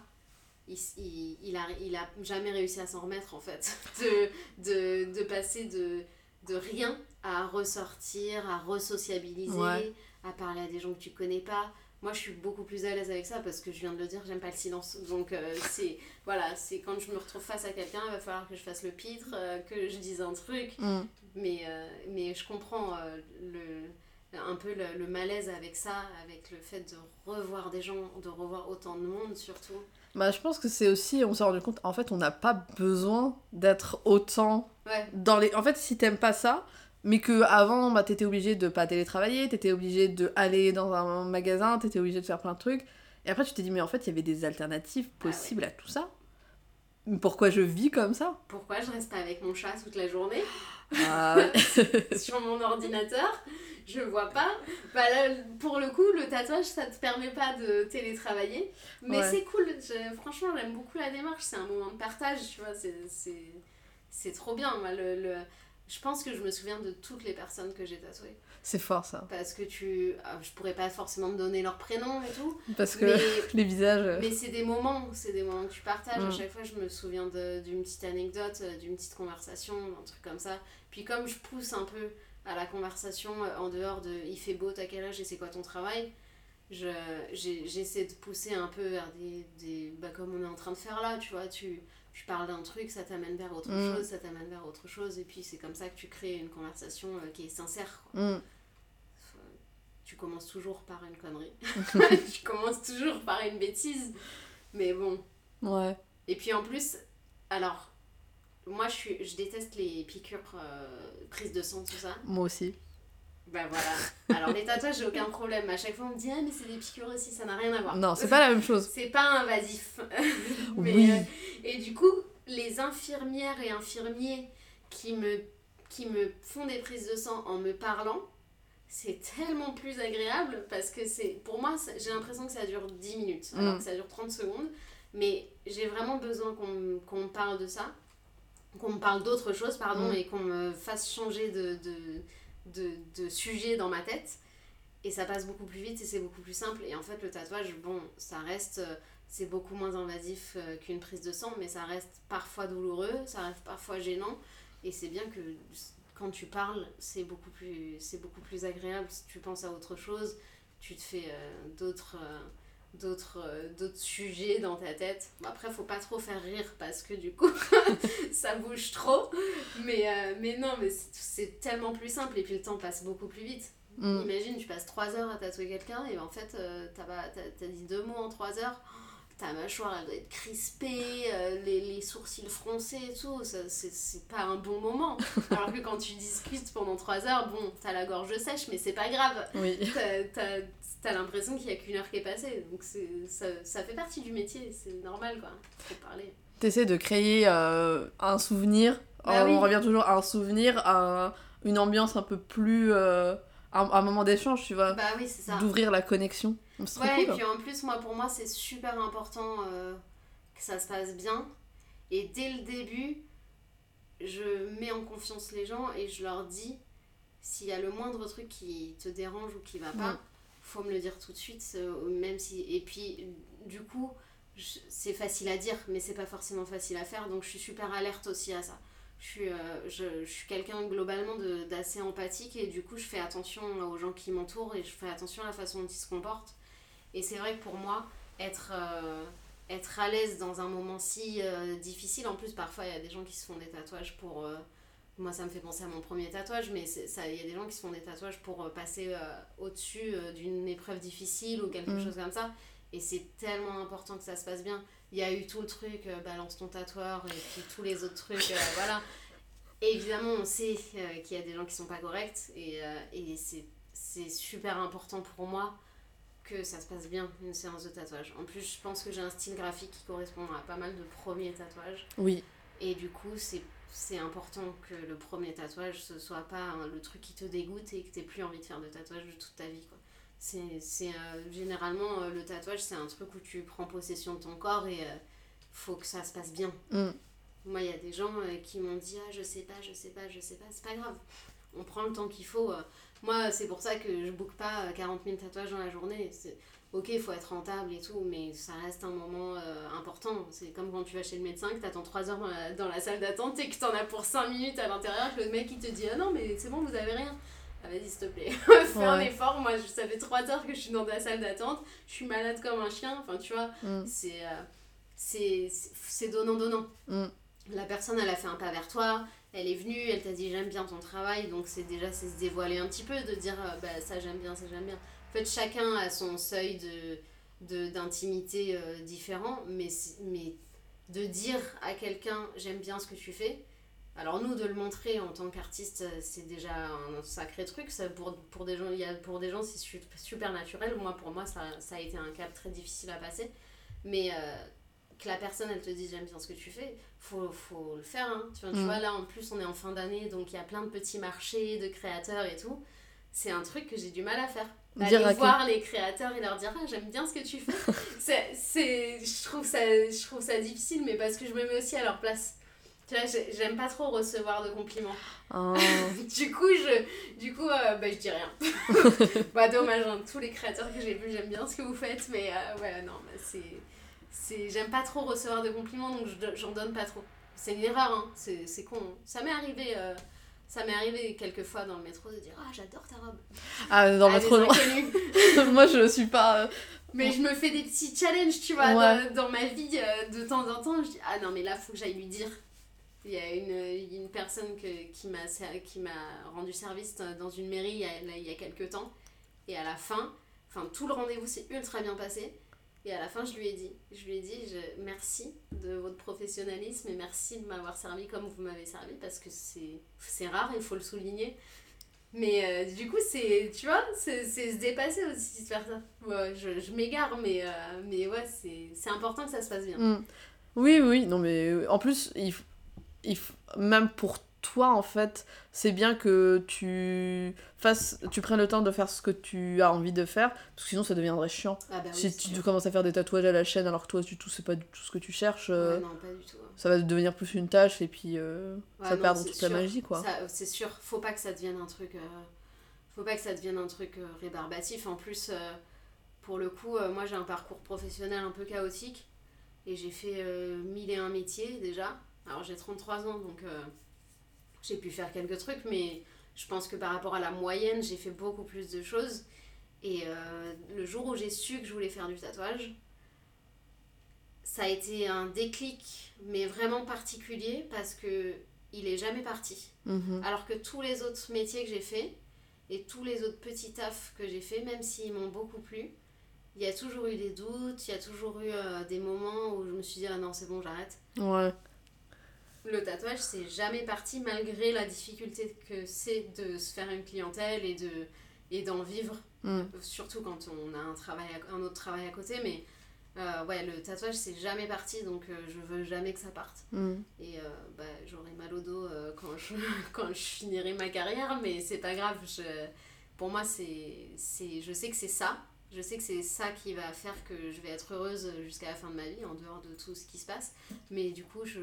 Il, il, il, a, il a jamais réussi à s'en remettre en fait. De, de, de passer de, de rien à ressortir, à resociabiliser, Ouais. à parler à des gens que tu connais pas. Moi, je suis beaucoup plus à l'aise avec ça parce que je viens de le dire, j'aime pas le silence. Donc, euh, c'est voilà, c'est quand je me retrouve face à quelqu'un, il va falloir que je fasse le pitre, euh, que je dise un truc. Mm. Mais, euh, mais je comprends le, un peu le, le malaise avec ça, avec le fait de revoir des gens, de revoir autant de monde surtout. Bah, je pense que c'est aussi, on s'est rendu compte, en fait, on n'a pas besoin d'être autant Ouais, dans les. En fait, si t'aimes pas ça, mais que avant, bah, t'étais obligé de pas télétravailler, t'étais obligé de aller dans un magasin, t'étais obligé de faire plein de trucs. Et après, tu t'es dit, mais en fait, il y avait des alternatives Ah ouais. possibles à tout ça. Pourquoi je vis comme ça? Pourquoi je reste pas avec mon chat toute la journée? Ah ouais. sur mon ordinateur je vois pas. Bah là, pour le coup, le tatouage, ça te permet pas de télétravailler. Mais Ouais. c'est cool. Je- franchement, j'aime beaucoup la démarche. C'est un moment de partage, tu vois. C'est, c'est, c'est trop bien. Moi, le, le- Je pense que je me souviens de toutes les personnes que j'ai tatouées. C'est fort ça. Parce que tu... ah, Je pourrais pas forcément me donner leur prénom et tout. Parce que Mais, les visages. euh, mais c'est des moments. C'est des moments que tu partages. À Mm. chaque fois, je me souviens d'une petite anecdote, euh, d'une petite conversation, un truc comme ça. Puis comme je pousse un peu à la conversation euh, en dehors de il fait beau, t'as quel âge et c'est quoi ton travail, je, j'essaie de pousser un peu vers des, des. Bah, comme on est en train de faire là, tu vois, tu, tu parles d'un truc, ça t'amène vers autre Mm. chose, ça t'amène vers autre chose, et puis c'est comme ça que tu crées une conversation euh, qui est sincère. quoi. mm. Tu commences toujours par une connerie, tu commences toujours par une bêtise, mais bon. Ouais. Et puis en plus, alors, moi je, suis, je déteste les piqûres, euh, prises de sang, tout ça. Moi aussi. Bah voilà. Alors les tatouages, j'ai aucun problème. À chaque fois, on me dit, ah, mais c'est des piqûres aussi, ça n'a rien à voir. Non, c'est pas la même chose. C'est pas invasif. Mais, Oui. euh, et du coup, les infirmières et infirmiers qui me, qui me font des prises de sang en me parlant, c'est tellement plus agréable parce que c'est pour moi, j'ai l'impression que ça dure 10 minutes, alors Mm. que ça dure 30 secondes. Mais j'ai vraiment besoin qu'on me parle de ça, qu'on me parle d'autre chose, pardon, Mm. et qu'on me fasse changer de, de, de, de sujet dans ma tête. Et ça passe beaucoup plus vite et c'est beaucoup plus simple. Et en fait, le tatouage, bon, ça reste. euh, C'est beaucoup moins invasif euh, qu'une prise de sang, mais ça reste parfois douloureux, ça reste parfois gênant. Et c'est bien que quand tu parles, c'est beaucoup, plus- c'est beaucoup plus agréable. Si tu penses à autre chose, tu te fais euh, d'autres. D'autres euh, d'autres sujets dans ta tête Bon, après faut pas trop faire rire parce que du coup ça bouge trop mais, euh, mais non mais c'est- tellement plus simple et puis le temps passe beaucoup plus vite Mm. Imagine, tu passes 3 heures à tatouer quelqu'un et en fait, euh, t'as t'as dit deux mots en 3 heures. Ta mâchoire, elle doit être crispée, euh, les, les sourcils froncés et tout. C'est pas un bon moment. Alors que quand tu discutes pendant 3 heures, bon, t'as la gorge sèche, mais c'est pas grave. Oui. T'as l'impression qu'il y a qu'une heure qui est passée. Donc ça, ça fait partie du métier, c'est normal quoi. Faut parler. T'essaies de créer euh, un souvenir. Bah on oui. revient toujours à un souvenir, à une ambiance un peu plus. euh, un, un moment d'échange, tu vois. Bah oui, c'est ça. D'ouvrir la connexion. Ouais, et puis en plus, moi, pour moi, c'est super important euh, que ça se passe bien. Et dès le début, je mets en confiance les gens et je leur dis s'il y a le moindre truc qui te dérange ou qui va pas, Ouais. Faut me le dire tout de suite. même si... Et puis, du coup, c'est facile à dire, mais c'est pas forcément facile à faire. Donc, je suis super alerte aussi à ça. Je suis, euh, je, suis quelqu'un globalement d'assez empathique et du coup, je fais attention aux gens qui m'entourent et je fais attention à la façon dont ils se comportent. Et c'est vrai que pour moi, être, euh, être à l'aise dans un moment si euh, difficile, en plus parfois il y a des gens qui se font des tatouages pour... moi ça me fait penser à mon premier tatouage, mais il y a des gens qui se font des tatouages pour euh, passer euh, au-dessus euh, d'une épreuve difficile ou quelque Mm. chose comme ça. Et c'est tellement important que ça se passe bien. Il y a eu tout le truc, euh, balance ton tatoueur, et puis tous les autres trucs, voilà. Et évidemment, on sait qu'il y a des gens qui sont pas corrects, et, et c'est super important pour moi que ça se passe bien, une séance de tatouage. En plus, je pense que j'ai un style graphique qui correspond à pas mal de premiers tatouages. Oui. Et du coup, c'est c'est important que le premier tatouage, ce soit pas hein, le truc qui te dégoûte et que t'aies plus envie de faire de tatouage de toute ta vie. quoi. C'est euh, généralement euh, le tatouage, c'est un truc où tu prends possession de ton corps et euh, faut que ça se passe bien. Mm. Moi, il y a des gens euh, qui m'ont dit Ah, je sais pas, je sais pas, je sais pas, c'est pas grave. On prend le temps qu'il faut. euh. Moi, c'est pour ça que je boucle pas euh, 40 000 tatouages dans la journée. Ok, il faut être rentable et tout, mais ça reste un moment euh, important. C'est comme quand tu vas chez le médecin, que t'attends 3 heures dans la, dans la salle d'attente et que t'en as pour 5 minutes à l'intérieur, que le mec il te dit Ah non, mais c'est bon, vous avez rien. Ah vas-y, s'il te plaît, fais un effort. Moi, je- ça fait 3 heures que je suis dans la salle d'attente, je suis malade comme un chien. Enfin, tu vois, Mm. c'est euh, c'est donnant-donnant. Mm. La personne, elle a fait un pas vers toi, elle est venue, elle t'a dit j'aime bien ton travail, donc c'est déjà c'est se dévoiler un petit peu, de dire euh, bah, ça j'aime bien, ça j'aime bien. En fait, chacun a son seuil de de- d'intimité euh, différent, mais, mais de dire à quelqu'un j'aime bien ce que tu fais, alors nous de le montrer en tant qu'artiste, euh, c'est déjà un sacré truc. Ça, pour, pour des gens, il y a, pour des gens c'est su- super naturel. Moi, pour moi, ça, ça a été un cap très difficile à passer. Mais euh, que la personne, elle te dise j'aime bien ce que tu fais, faut, faut le faire. hein. Tu, vois, tu Mm. vois, là, en plus, on est en fin d'année, donc il y a plein de petits marchés de créateurs et tout. C'est un truc que j'ai du mal à faire. Dire Aller voir les créateurs et leur dire ah, j'aime bien ce que tu fais. c'est, c'est, je, trouve ça, je trouve ça difficile, mais parce que je me mets aussi à leur place. Tu vois, j'ai- j'aime pas trop recevoir de compliments. Ah. Du coup, je, du coup euh, bah, je dis rien. bah, dommage, hein. tous les créateurs que j'ai vus, j'aime bien ce que vous faites, mais euh, ouais, non, bah, c'est, c'est, j'aime pas trop recevoir de compliments, donc je- j'en donne pas trop. C'est une erreur, hein. c'est, c'est con. hein. Ça m'est arrivé, euh, ça m'est arrivé quelques fois dans le métro de dire ah j'adore ta robe. Ah, dans le métro, inconnus. moi je suis pas. euh, Mais je me fais des petits challenges, tu vois, Ouais. dans, dans ma vie, euh, de temps en temps. Je dis, ah non, mais là, faut que j'aille lui dire. Il y a une, une personne que, qui m'a ser- qui m'a rendu service dans une mairie il y, a, là, il y a quelques temps. Et à la fin, enfin, tout le rendez-vous s'est ultra bien passé. Et à la fin, je lui ai dit, je lui ai dit, je, merci de votre professionnalisme et merci de m'avoir servi comme vous m'avez servi parce que c'est rare, il faut le souligner. Mais euh, du coup, c'est, tu vois, c'est se dépasser aussi de faire ça. Ouais, je, je m'égare, mais, euh, mais ouais, c'est important que ça se passe bien. Mm. Oui, oui, non, mais en plus, il, il même pour toi, en fait, c'est bien que tu fasses, tu prennes le temps de faire ce que tu as envie de faire, parce que sinon ça deviendrait chiant. Ah bah oui, si tu commences à faire des tatouages à la chaîne alors que toi, du tout, c'est pas du tout ce que tu cherches, euh, Ouais, non, pas du tout. hein. ça va devenir plus une tâche et puis euh, Ouais, ça non, perd toute la magie, quoi. Ça, C'est sûr, faut pas que ça devienne un truc. euh, faut pas que ça devienne un truc euh, rébarbatif. En plus, euh, pour le coup, euh, moi j'ai un parcours professionnel un peu chaotique et j'ai fait euh, mille et un métiers déjà. Alors j'ai 33 ans donc euh, j'ai pu faire quelques trucs, mais je pense que par rapport à la moyenne, j'ai fait beaucoup plus de choses. Et euh, le jour où j'ai su que je voulais faire du tatouage, ça a été un déclic, mais vraiment particulier parce que il est jamais parti. Mhm. Alors que tous les autres métiers que j'ai fait, Et tous les autres petits tafs que j'ai fait, même s'ils m'ont beaucoup plu, il y a toujours eu des doutes, il y a toujours eu euh, des moments où je me suis dit, ah non, c'est bon, j'arrête. Ouais. Le tatouage, c'est jamais parti malgré la difficulté que c'est de se faire une clientèle et de et d'en vivre, Mm. surtout quand on a un, travail à- un autre travail à côté. Mais euh, ouais, le tatouage, c'est jamais parti, donc euh, je veux jamais que ça parte. Mm. Et euh, bah, j'aurai mal au dos euh, quand, je, quand je finirai ma carrière, mais c'est pas grave. Je, pour moi, c'est, c'est, je sais que c'est ça. Je sais que c'est ça qui va faire que je vais être heureuse jusqu'à la fin de ma vie, en dehors de tout ce qui se passe. Mais du coup, je,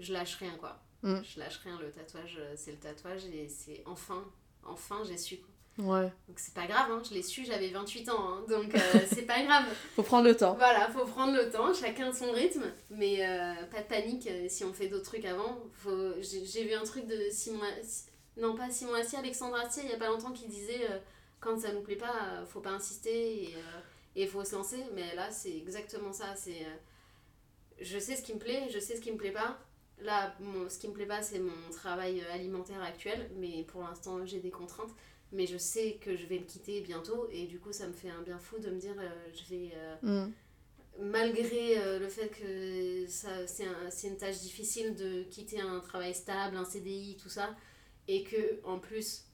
je lâche rien, quoi. Mm. Je lâche rien. Le tatouage, euh, c'est le tatouage et c'est enfin, enfin, j'ai su. quoi. Ouais. Donc c'est pas grave, hein, je l'ai su, j'avais 28 ans, hein, donc euh, c'est pas grave. Faut prendre le temps. Voilà, faut prendre le temps, chacun son rythme, mais euh, pas de panique si on fait d'autres trucs avant. Faut... J'ai vu un truc de Simon, non pas Simon Astier, Alexandre Astier, il y a pas longtemps qui disait euh, quand ça nous plaît pas, faut pas insister et et faut se lancer. Mais là, c'est exactement ça. C'est je sais ce qui me plaît, je sais ce qui me plaît pas. Là, mon- ce qui me plaît pas, c'est mon travail euh, alimentaire actuel, mais pour l'instant, j'ai des contraintes. Mais je sais que je vais le quitter bientôt, et du coup, ça me fait un bien fou de me dire, euh, je vais, euh, Mm. malgré euh, le fait que c'est, un- une tâche difficile de quitter un travail stable, un CDI, tout ça, et que en plus,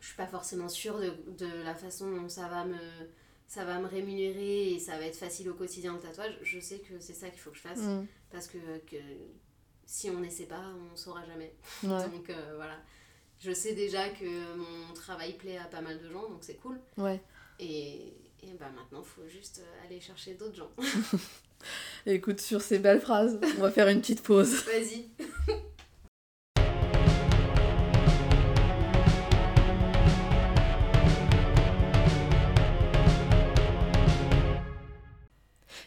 je suis pas forcément sûre de, de la façon dont ça va me ça va me rémunérer et ça va être facile au quotidien le tatouage, je sais que c'est ça qu'il faut que je fasse Mm. parce que, que si on n'essaie pas, on saura jamais. Ouais. Donc euh, voilà. Je sais déjà que mon travail plaît à pas mal de gens, donc c'est cool. Ouais. Et, et bah maintenant, il faut juste euh, aller chercher d'autres gens. Écoute, sur ces belles phrases, on va faire une petite pause. Vas-y.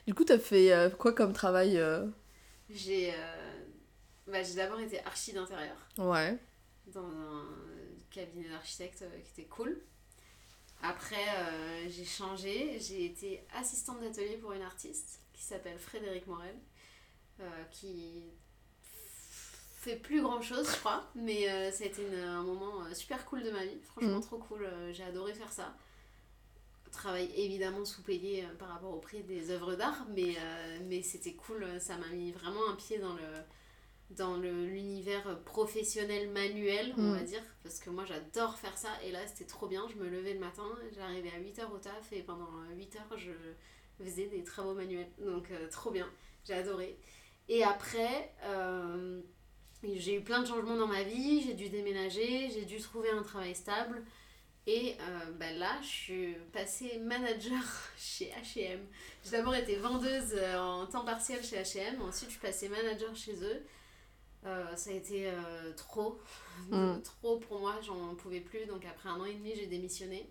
Du coup, t'as fait euh, quoi comme travail J'ai euh, bah, j'ai d'abord été archi d'intérieur Ouais. dans un cabinet d'architecte euh, qui était cool. Après, euh, j'ai changé. J'ai été assistante d'atelier pour une artiste qui s'appelle Frédéric Morel, euh, qui fait plus grand chose, je crois, mais euh, ça a été une- un moment super cool de ma vie. Franchement, Mhm. trop cool. j'ai adoré faire ça. Travail évidemment sous-payé par rapport au prix des œuvres d'art, mais, mais c'était cool. Ça m'a mis vraiment un pied dans le dans l'univers professionnel manuel, on Mm. va dire, parce que moi j'adore faire ça, et là c'était trop bien, je me levais le matin, j'arrivais à 8h au taf, et pendant 8h je faisais des travaux manuels, donc euh, trop bien, j'ai adoré. Et après, euh, j'ai eu plein de changements dans ma vie, j'ai dû déménager, j'ai dû trouver un travail stable, et euh, bah là, je suis passée manager chez H&M. J'ai d'abord été vendeuse euh, en temps partiel chez H&M, ensuite je suis passée manager chez eux. Euh, ça a été euh, trop, Mm. trop pour moi, j'en pouvais plus. Donc après un an et demi, j'ai démissionné.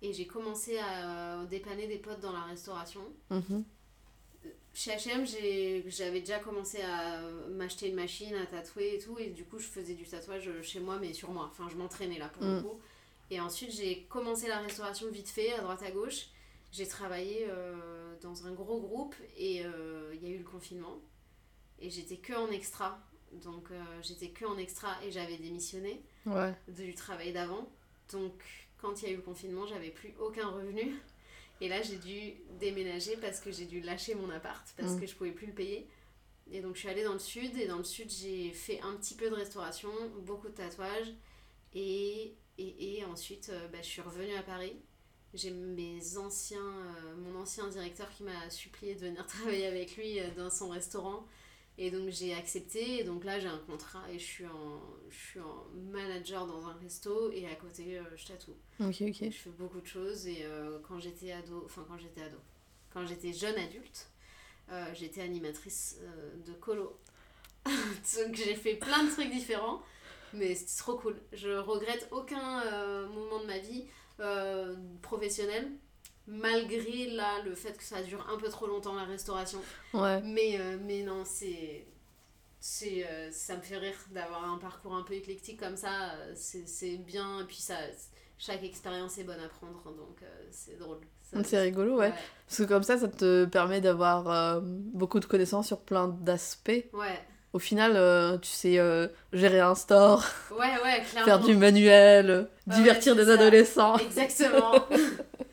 Et j'ai commencé à euh, dépanner des potes dans la restauration. Mhm. Chez H&M, j'avais déjà commencé à m'acheter une machine, à tatouer et tout. Et du coup, je faisais du tatouage chez moi, mais sur moi. Enfin, je m'entraînais là pour le Mm. coup. Et ensuite, j'ai commencé la restauration vite fait, à droite à gauche. J'ai travaillé euh, dans un gros groupe et il y a eu le confinement. Et j'étais que en extra. Donc, euh, j'étais que en extra et j'avais démissionné Ouais. du travail d'avant. Donc, quand il y a eu le confinement, j'avais plus aucun revenu. Et là, j'ai dû déménager parce que j'ai dû lâcher mon appart parce Mm. que je pouvais plus le payer. Et donc, je suis allée dans le sud. Et dans le sud, j'ai fait un petit peu de restauration, beaucoup de tatouages. Et, et, et ensuite, euh, bah, je suis revenue à Paris. J'ai mes anciens, euh, mon ancien directeur qui m'a supplié de venir travailler avec lui dans son restaurant. Et donc j'ai accepté, et donc là j'ai un contrat et je suis en, je suis en manager dans un resto et à côté euh, je tatoue. Ok, ok. Je fais beaucoup de choses et euh, quand j'étais ado, enfin quand j'étais ado, quand j'étais jeune adulte, euh, j'étais animatrice de colo. donc j'ai fait plein de trucs différents, mais c'était trop cool. Je regrette aucun moment de ma vie professionnelle, malgré là le fait que ça dure un peu trop longtemps la restauration. Ouais. Mais, euh, mais non, c'est. c'est euh, ça me fait rire d'avoir un parcours un peu éclectique comme ça. euh, C'est bien. Et puis, ça, chaque expérience est bonne à prendre. Donc, euh, c'est drôle. C'est rigolo, ouais. Parce que comme ça, ça te permet d'avoir beaucoup de connaissances sur plein d'aspects. Ouais, au final, tu sais, gérer un store, Ouais, ouais, clairement. faire du manuel, divertir des ça. adolescents. Exactement.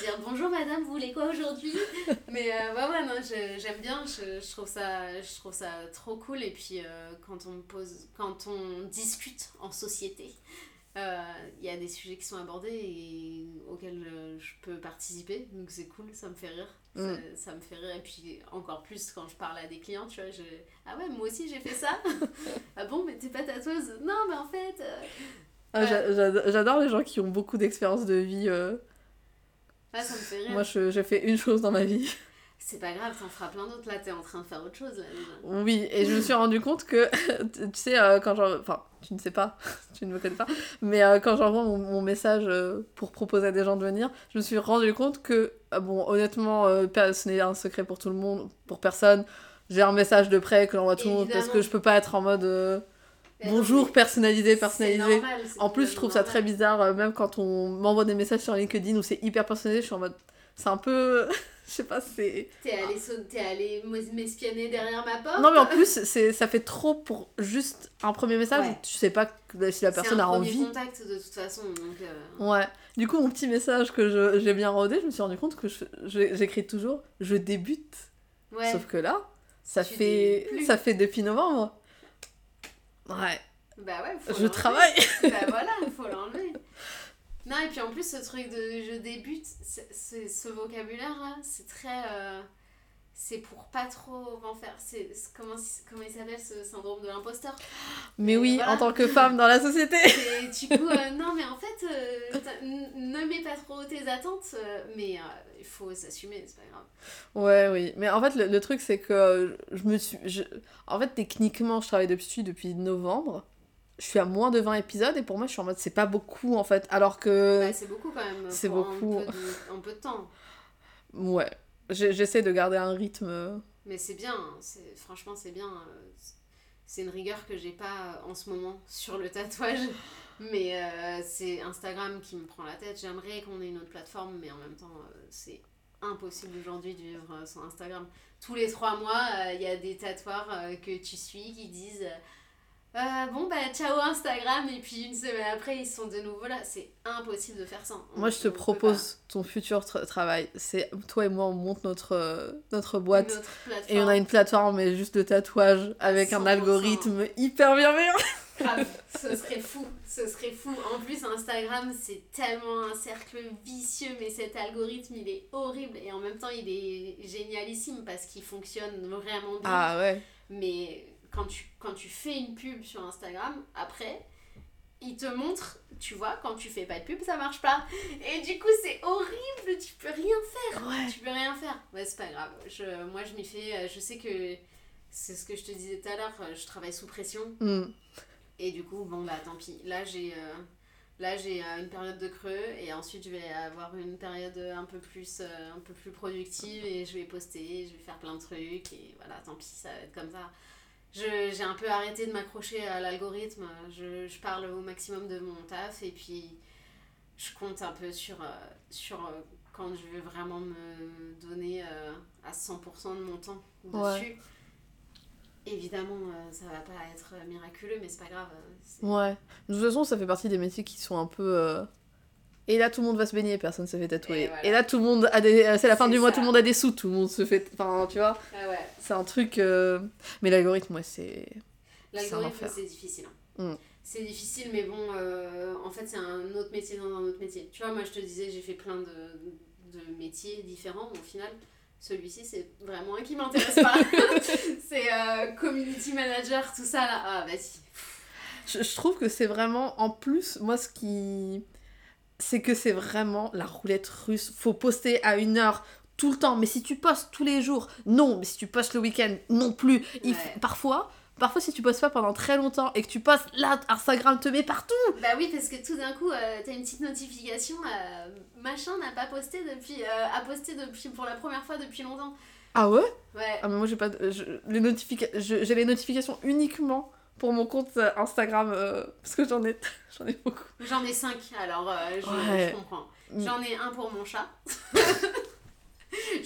Dire bonjour madame, vous voulez quoi aujourd'hui? Mais euh, ouais, ouais, non, j'aime bien, je, je, trouve ça, je trouve ça trop cool. Et puis euh, quand on pose, quand on discute en société, euh, il y a des sujets qui sont abordés et auxquels euh, je peux participer. Donc c'est cool, ça me fait rire. Ça, Mm. ça me fait rire. Et puis encore plus quand je parle à des clients, tu vois, je... Ah ouais, moi aussi j'ai fait ça Ah bon, mais t'es pas tatoueuse? Non, mais en fait... euh, Ah, j'a- j'a- J'adore les gens qui ont beaucoup d'expérience de vie. Ah, ça me fait rire. Moi, je- j'ai fait une chose dans ma vie. C'est pas grave, t'en feras plein d'autres. Là, t'es en train de faire autre chose, là, déjà. Oui, et je me suis rendu compte que, tu sais, euh, quand j'en... Enfin, tu ne sais pas, tu ne me connais pas, mais euh, quand j'envoie mon, mon message euh, pour proposer à des gens de venir, je me suis rendu compte que, bon, honnêtement, ce n'est un secret pour tout le monde, pour personne. J'ai un message de prêt que j'envoie tout le monde parce que je peux pas être en mode bonjour personnalisé, c'est personnalisé. normal, c'est En plus, je trouve ça très bizarre, euh, même quand on m'envoie des messages sur LinkedIn où c'est hyper personnalisé, je suis en mode. C'est un peu. je sais pas, c'est. T'es allé, sau- t'es allé m'es- m'espionner derrière ma porte? Non, mais en plus, c'est, ça fait trop pour juste un premier message Ouais. tu sais pas si la personne C'est a envie. contact, de toute façon, donc... euh, Ouais. Du coup, mon petit message que j'ai bien rodé, je me suis rendu compte que j'écris toujours je débute. Ouais, Sauf que là, ça Tu fait, ça fait depuis novembre. Ouais, bah ouais, faut je travaille. bah voilà, faut l'enlever. Non, et puis en plus, ce truc de je débute, c'est- ce vocabulaire-là, c'est très... euh, c'est pour pas trop en faire. C'est comment, comment il s'appelle ce syndrome de l'imposteur? Mais Et oui, voilà. en tant que femme dans la société. Et du coup, euh, non, mais en fait, euh, ne mets pas trop tes attentes, euh, mais euh, il faut s'assumer, c'est pas grave. Ouais, oui. Mais en fait, le, le truc, c'est que euh, je me suis. je- En fait, techniquement, je travaille dessus depuis novembre. Je suis à moins de 20 épisodes et pour moi, je suis en mode c'est pas beaucoup en fait. Alors que. Bah, c'est beaucoup quand même. Euh, c'est beaucoup. Un peu, de, un peu de temps. Ouais. J'essaie de garder un rythme. Mais c'est bien, hein, franchement, c'est bien. euh, C'est une rigueur que j'ai pas euh, en ce moment sur le tatouage. Mais euh, c'est Instagram qui me prend la tête. J'aimerais qu'on ait une autre plateforme, mais en même temps, c'est impossible aujourd'hui de vivre sans Instagram. Tous les trois mois, il y a des tatoueurs que tu suis qui disent euh, Bon, bah, ciao Instagram, et puis une semaine après, ils sont de nouveau là. C'est impossible de faire ça. On- Moi, je te propose ton futur tra- travail. C'est toi et moi, on monte notre, euh, notre boîte. Et on a une plateforme, mais juste de tatouage, avec un 100%. algorithme hyper bienveillant. Grave, ce serait fou, ce serait fou. En plus, Instagram, c'est tellement un cercle vicieux, mais cet algorithme, il est horrible. Et en même temps, il est génialissime parce qu'il fonctionne vraiment bien. Ah ouais. Mais quand tu, quand tu fais une pub sur Instagram, après, il te montre, tu vois, quand tu fais pas de pub, ça marche pas. Et du coup, c'est horrible, tu peux rien faire. Ouais. Tu peux rien faire. Ouais, c'est pas grave. Je, moi, je m'y fais. euh, Je sais que c'est ce que je te disais tout à l'heure, euh, je travaille sous pression. Hmm. Et du coup, bon, bah tant pis. Là, j'ai euh, là j'ai euh, une période de creux et ensuite je vais avoir une période un peu plus euh, un peu plus productive et je vais poster, je vais faire plein de trucs et voilà, tant pis, ça va être comme ça. J'ai un peu arrêté de m'accrocher à l'algorithme. Je, je parle au maximum de mon taf et puis je compte un peu sur, euh, sur euh, quand je veux vraiment me donner euh, à 100% de mon temps dessus. Évidemment, ça va pas être miraculeux, mais c'est pas grave. Ouais. De toute façon, ça fait partie des métiers qui sont un peu. euh, Et là, tout le monde va se baigner, personne se fait tatouer. Et là, tout le monde a des. euh, C'est la fin du mois, ça. tout le monde a des sous, tout le monde se fait. Enfin, tu vois, Ah ouais. c'est un truc. euh, Mais l'algorithme, ouais, c'est. L'algorithme, c'est difficile. Mm. C'est difficile, mais bon, euh, en fait, c'est un autre métier dans un autre métier. Tu vois, moi, je te disais, j'ai fait plein de, de métiers différents. Au final, celui-ci, c'est vraiment un qui m'intéresse pas. c'est euh, community manager, tout ça là. Ah, vas-y. Je, je trouve que c'est vraiment. En plus, moi, ce qui. C'est que c'est vraiment la roulette russe. Faut poster à une heure tout le temps. Mais si tu postes tous les jours, non. Mais si tu postes le week-end, non plus. Il f-. Parfois. Parfois, si tu postes pas pendant très longtemps et que tu postes, là, Instagram te met partout. Bah oui, parce que tout d'un coup, euh, t'as une petite notification. euh, machin n'a pas posté depuis. euh, a posté depuis, pour la première fois depuis longtemps. Ah ouais? Ouais. Ah mais moi j'ai pas de- je- les j'ai les notifications uniquement pour mon compte euh, Instagram euh, parce que j'en ai j'en ai beaucoup. J'en ai 5, alors euh, je, Ouais. je comprends. Mm. J'en ai un pour mon chat.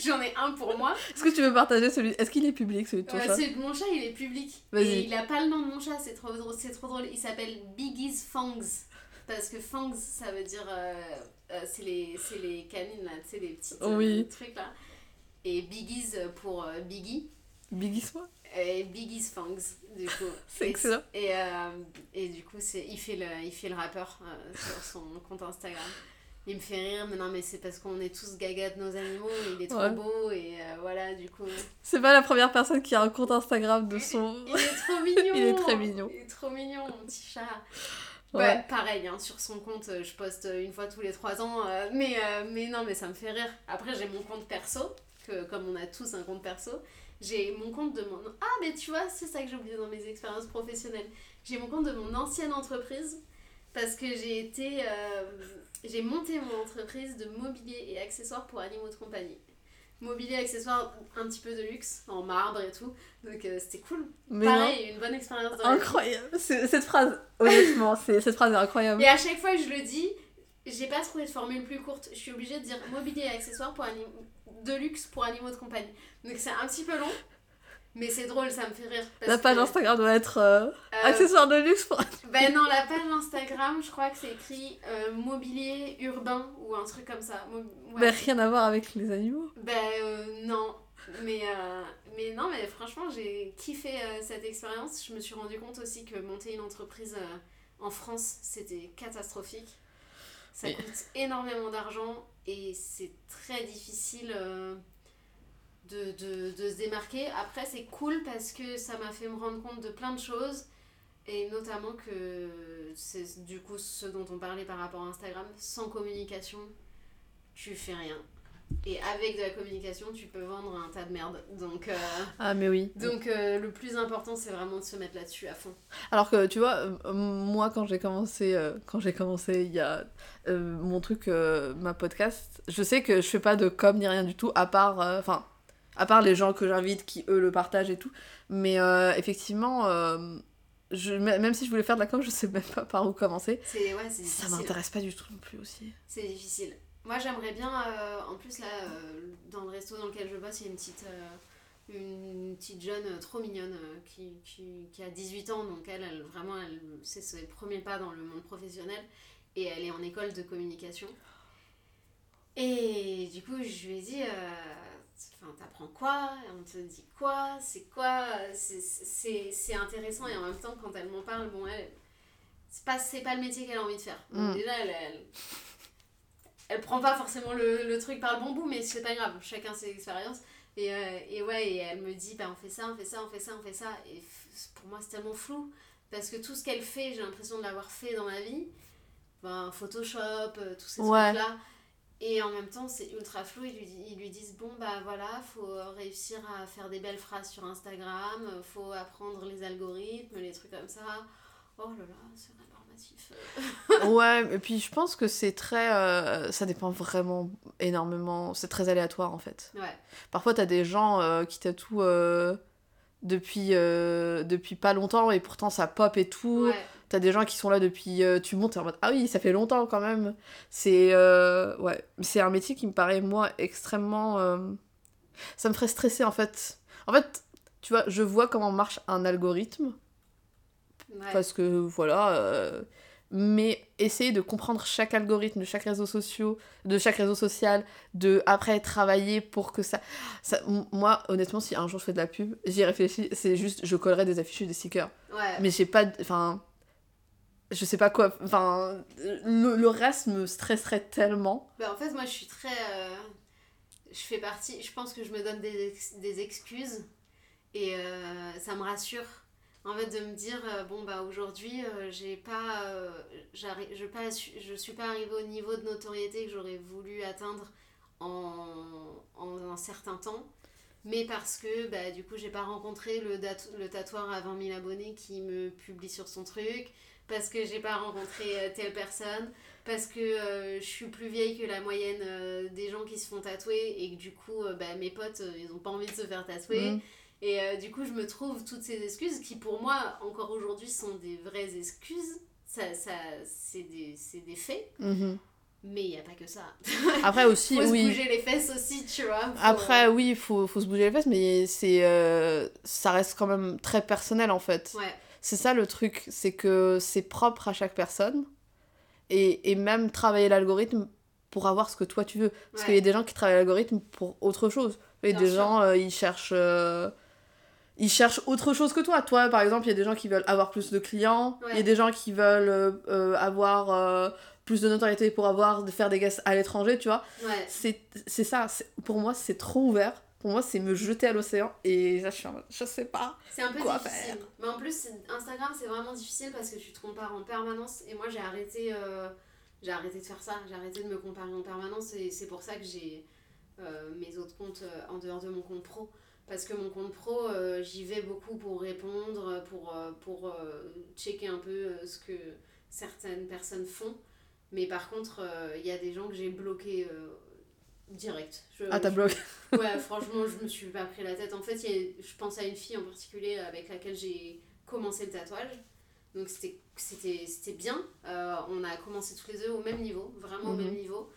J'en ai un pour moi. Est-ce que tu veux partager celui Est-ce qu'il est public celui de ton Euh, chat? celui de mon chat, il est public. Et il a pas le nom de mon chat, c'est trop drôle. C'est trop drôle. Il s'appelle Biggie's Fangs. Parce que Fangs, ça veut dire. c'est les, c'est les canines là, tu sais, les petits Oui. trucs là. Et Biggie's pour Biggie. Biggie Soi Et Biggie's Fangs, du coup. C'est excellent. Et, euh, et du coup, c'est, il, fait le, il fait le rappeur euh, sur son compte Instagram. Il me fait rire, mais non, mais c'est parce qu'on est tous gaga de nos animaux, il est trop Ouais. beau, et euh, voilà, du coup. C'est pas la première personne qui a un compte Instagram de son. Il est trop mignon Il est très mignon. Il est trop mignon, mon petit chat Ouais. Ouais, pareil, hein, sur son compte, euh, je poste une fois tous les trois ans, euh, mais, euh, mais non, mais ça me fait rire. Après, j'ai mon compte perso, que comme on a tous un compte perso, j'ai mon compte de mon... Ah, mais tu vois, c'est ça que j'ai oublié dans mes expériences professionnelles. J'ai mon compte de mon ancienne entreprise, parce que j'ai été... euh, j'ai monté mon entreprise de mobilier et accessoires pour animaux de compagnie. Mobilier, accessoires, un petit peu de luxe, en marbre et tout, donc euh, c'était cool. Mais non. Pareil, une bonne expérience dans. Incroyable. Cette phrase, honnêtement, c'est- cette phrase est incroyable. Et à chaque fois que je le dis, j'ai pas trouvé de formule plus courte. Je suis obligée de dire mobilier et accessoires pour anim- de luxe pour animaux de compagnie. Donc c'est un petit peu long, mais c'est drôle, ça me fait rire. parce La page que, Instagram doit être euh, euh, accessoire de luxe pour. Ben non, la page Instagram, je crois que c'est écrit euh, mobilier urbain ou un truc comme ça. Mo- ouais. Mais rien à voir avec les animaux. Ben euh, non. Mais, mais non, mais franchement, j'ai kiffé cette expérience. Je me suis rendu compte aussi que monter une entreprise en France, c'était catastrophique. Ça Et- coûte énormément d'argent et c'est très difficile euh, de, de, de se démarquer. Après, c'est cool parce que ça m'a fait me rendre compte de plein de choses. Et notamment que c'est du coup ce dont on parlait par rapport à Instagram, sans communication, tu fais rien. Et avec de la communication, tu peux vendre un tas de merde. Donc, euh, Ah, mais oui. donc euh, le plus important, c'est vraiment de se mettre là-dessus à fond. Alors que tu vois, euh, moi quand j'ai commencé, quand j'ai commencé il y a mon truc, ma podcast, je sais que je fais pas de com ni rien du tout, à part, enfin, à part les gens que j'invite qui eux le partagent et tout. Mais effectivement, je, même si je voulais faire de la com, je sais même pas par où commencer. Ouais, Ça m'intéresse pas du tout non plus aussi. C'est difficile. Moi, j'aimerais bien, euh, en plus, là, euh, dans le resto dans lequel je bosse, il y a une petite, euh, une petite jeune trop mignonne qui, qui, qui a 18 ans, donc elle, elle vraiment, elle, c'est ses premiers pas dans le monde professionnel, et elle est en école de communication. Et du coup, je lui ai dit, enfin, t'apprends quoi? On te dit quoi? C'est quoi? C'est- C'est c'est intéressant, et en même temps, quand elle m'en parle, bon, elle, c'est pas, c'est pas le métier qu'elle a envie de faire. Donc Mm. déjà, elle, elle, elle prend pas forcément le, le truc par le bon bout, mais c'est pas grave, chacun ses expériences. Et, euh, et ouais, et elle me dit, bah, on fait ça, on fait ça, on fait ça, on fait ça. Et pour moi, c'est tellement flou, parce que tout ce qu'elle fait, j'ai l'impression de l'avoir fait dans ma vie. Ben, Photoshop, euh, tous ces Ouais. trucs-là. Et en même temps, c'est ultra flou. Ils lui, ils lui disent, bon, bah voilà, faut réussir à faire des belles phrases sur Instagram, faut apprendre les algorithmes, les trucs comme ça. Oh là là, c'est ouais, et puis je pense que c'est très. euh, ça dépend vraiment énormément. C'est très aléatoire en fait. Ouais. Parfois, t'as des gens euh, qui tatouent euh, depuis, depuis pas longtemps et pourtant ça pop et tout. Ouais. T'as des gens qui sont là depuis. tu montes et en mode Ah oui, ça fait longtemps quand même. C'est. ouais. C'est un métier qui me paraît, moi, extrêmement. Ça me ferait stresser en fait. En fait, tu vois, je vois comment marche un algorithme Ouais. parce que voilà. euh, Mais essayer de comprendre chaque algorithme de chaque réseau social, de chaque réseau social, de après travailler pour que ça, ça. Moi, honnêtement, si un jour je fais de la pub, j'y réfléchis. C'est juste, je collerai des affiches, des stickers. Ouais. Mais j'ai pas. Enfin. Je sais pas quoi. Enfin. Le, le reste me stresserait tellement. Bah, en fait, moi, je suis très. euh, je fais partie. Je pense que je me donne des, ex- des excuses. Et euh, ça me rassure. En fait, de me dire, euh, bon, bah aujourd'hui, euh, j'ai pas. euh, je, pas je suis pas arrivée au niveau de notoriété que j'aurais voulu atteindre en, en un certain temps. Mais parce que, bah, du coup, j'ai pas rencontré le, le tatoueur à 20 000 abonnés qui me publie sur son truc. Parce que j'ai pas rencontré telle personne parce que je suis plus vieille que la moyenne des gens qui se font tatouer et que du coup bah, mes potes ils ont pas envie de se faire tatouer Mm. Et euh, du coup je me trouve toutes ces excuses qui pour moi encore aujourd'hui sont des vraies excuses ça, ça c'est des, des faits Mhm. Mais il n'y a pas que ça. Après aussi, faut oui. se bouger les fesses aussi, tu vois. faut- Après, oui, il faut, faut se bouger les fesses, mais c'est, euh, ça reste quand même très personnel en fait. Ouais, C'est ça le truc, c'est que c'est propre à chaque personne. Et, et même travailler l'algorithme pour avoir ce que toi tu veux. Parce Ouais. qu'il y a des gens qui travaillent l'algorithme pour autre chose. Et Bien des sûr. gens, euh, ils cherchent. euh, Ils cherchent autre chose que toi. Toi, par exemple, il y a des gens qui veulent avoir plus de clients. Il y a des gens qui veulent euh, euh, avoir euh, plus de notoriété pour avoir, de faire des guests à l'étranger, tu vois. ouais. C'est c'est ça. c'est- Pour moi, c'est trop ouvert. Pour moi, c'est me jeter à l'océan. Et là, je suis en mode, je sais pas. C'est un peu Quoi difficile. faire Mais en plus, Instagram, c'est vraiment difficile parce que tu te compares en permanence. Et moi, j'ai arrêté, euh, j'ai arrêté de faire ça. J'ai arrêté de me comparer en permanence. Et c'est pour ça que j'ai mes autres comptes en dehors de mon compte pro. Parce que mon compte pro, euh, j'y vais beaucoup pour répondre, pour, euh, pour euh, checker un peu ce que certaines personnes font. Mais par contre, il y a des gens que j'ai bloqués direct. Je- Ah, t'as bloqué. Ouais, franchement, je me suis pas pris la tête. En fait, il y a- je pense à une fille en particulier avec laquelle j'ai commencé le tatouage. Donc c'était bien. Euh, on a commencé tous les deux au même niveau, vraiment au Mhm. même niveau.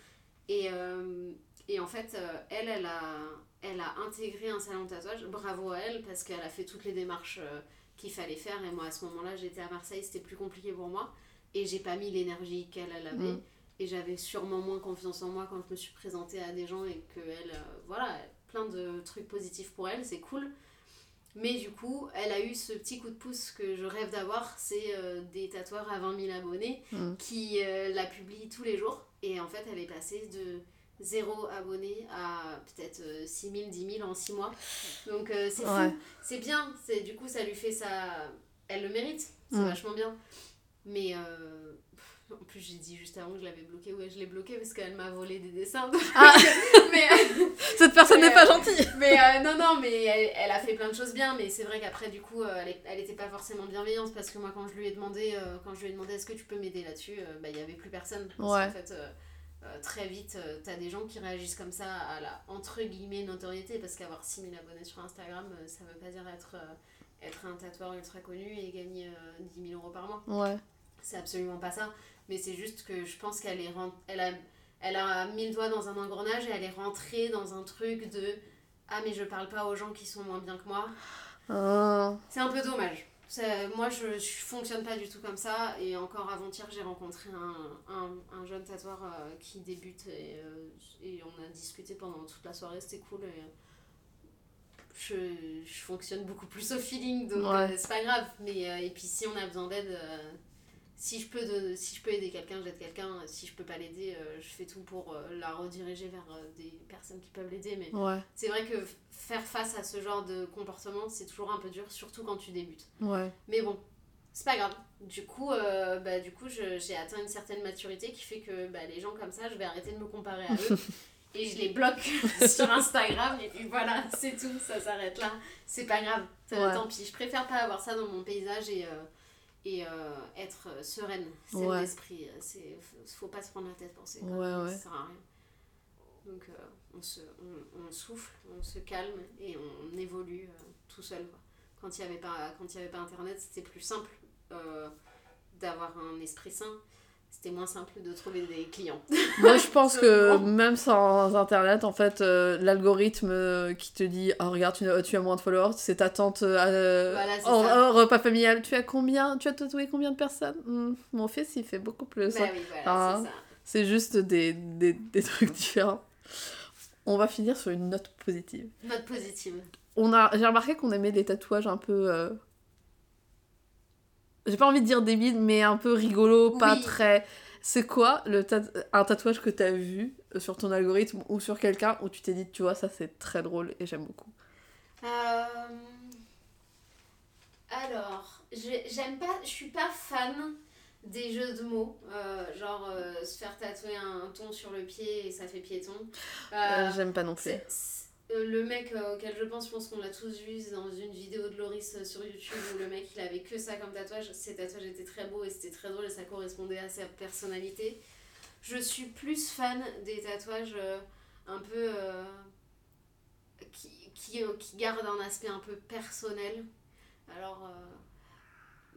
Et, euh, et en fait, euh, elle, elle a, elle a intégré un salon de tatouage. Bravo à elle parce qu'elle a fait toutes les démarches euh, qu'il fallait faire. Et moi, à ce moment-là, j'étais à Marseille, c'était plus compliqué pour moi. Et j'ai pas mis l'énergie qu'elle elle avait. Mhm. Et j'avais sûrement moins confiance en moi quand je me suis présentée à des gens et que elle, euh, voilà, plein de trucs positifs pour elle, c'est cool. Mais du coup, elle a eu ce petit coup de pouce que je rêve d'avoir, c'est euh, des tatoueurs à 20 000 abonnés Mm. qui la publient tous les jours. Et en fait, elle est passée de zéro abonné à peut-être euh, 6 000, 10 000 en 6 mois. Donc euh, c'est fou. C'est bien, c'est du coup ça lui fait ça. Elle le mérite, c'est Mm. vachement bien. Mais euh, pff, en plus j'ai dit juste avant que je l'avais bloqué, ouais je l'ai bloqué parce qu'elle m'a volé des dessins. Ah. mais Cette personne n'est pas euh, gentille. mais euh, non non mais elle, elle a fait plein de choses bien. Mais c'est vrai qu'après du coup euh, elle, est- elle était pas forcément bienveillante parce que moi quand je lui ai demandé euh, quand je lui ai demandé est-ce que tu peux m'aider là-dessus, euh, bah il y avait plus personne. Parce Ouais. qu'en fait euh, euh, très vite, euh, t'as des gens qui réagissent comme ça à la entre guillemets notoriété parce qu'avoir 6000 abonnés sur Instagram, euh, ça veut pas dire être, euh, être un tatoueur ultra connu et gagner euh, 10 000 euros par mois. Ouais. C'est absolument pas ça. Mais c'est juste que je pense qu'elle est elle a, elle a mis le doigt dans un engrenage et elle est rentrée dans un truc de Ah, mais je parle pas aux gens qui sont moins bien que moi. Ah. C'est un peu dommage. Moi, je, fonctionne pas du tout comme ça. Et encore avant-hier, j'ai rencontré un, un, un jeune tatoueur euh, qui débute et, euh, et on a discuté pendant toute la soirée. C'était cool. Et je, je fonctionne beaucoup plus au feeling, donc Ouais. euh, c'est pas grave. Mais, euh, et puis, si on a besoin d'aide, euh, si, je peux de- si je peux aider quelqu'un, j'aide quelqu'un. Si je peux pas l'aider, euh, je fais tout pour euh, la rediriger vers euh, des personnes qui peuvent l'aider. Mais Ouais. c'est vrai que faire face à ce genre de comportement, c'est toujours un peu dur, surtout quand tu débutes. Ouais. Mais bon, c'est pas grave. Du coup, bah, du coup j'ai atteint une certaine maturité qui fait que bah, les gens comme ça, je vais arrêter de me comparer à eux. et je les bloque sur Instagram. Et puis voilà, c'est tout, ça s'arrête là. C'est pas grave, Ouais. tant pis. Je préfère pas avoir ça dans mon paysage et, et euh, être euh, sereine, saine Ouais. d'esprit. C'est- Faut pas se prendre la tête pour ces Ouais, ouais. ça sert à rien. Donc euh, on, se, on, on souffle, on se calme et on évolue euh, tout seul. Quoi. Quand il n'y avait, pas- quand il y avait pas Internet, c'était plus simple euh, d'avoir un esprit sain. C'était moins simple de trouver des clients. Moi, je pense que même sans internet, en fait, euh, l'algorithme euh, qui te dit Oh, regarde, tu, as- tu as moins de followers, c'est ta tante euh, Voilà, en- repas familial. Tu as combien Tu as tatoué combien de personnes? Hmm, Mon fils, il fait beaucoup plus. Bah oui, voilà, Ah. c'est juste des, des, des trucs différents. On va finir sur une note positive. Note positive. On a, j'ai remarqué qu'on aimait des tatouages un peu. euh, J'ai pas envie de dire débile, mais un peu rigolo, pas Oui. très. C'est quoi le tat- un tatouage que t'as vu euh, sur ton algorithme ou sur quelqu'un où tu t'es dit, tu vois, ça c'est très drôle et j'aime beaucoup? Euh, Alors, j'ai- j'aime pas, je suis pas fan des jeux de mots, euh, genre euh, se faire tatouer un ton sur le pied et ça fait piéton. J'aime pas non plus. Euh, le mec euh, auquel je pense, je pense qu'on l'a tous vu dans une vidéo de Loris euh, sur YouTube où le mec il avait que ça comme tatouage. Ses tatouages étaient très beaux et c'était très drôle et ça correspondait à sa personnalité. Je suis plus fan des tatouages un peu. qui, qui, gardent un aspect un peu personnel. Alors,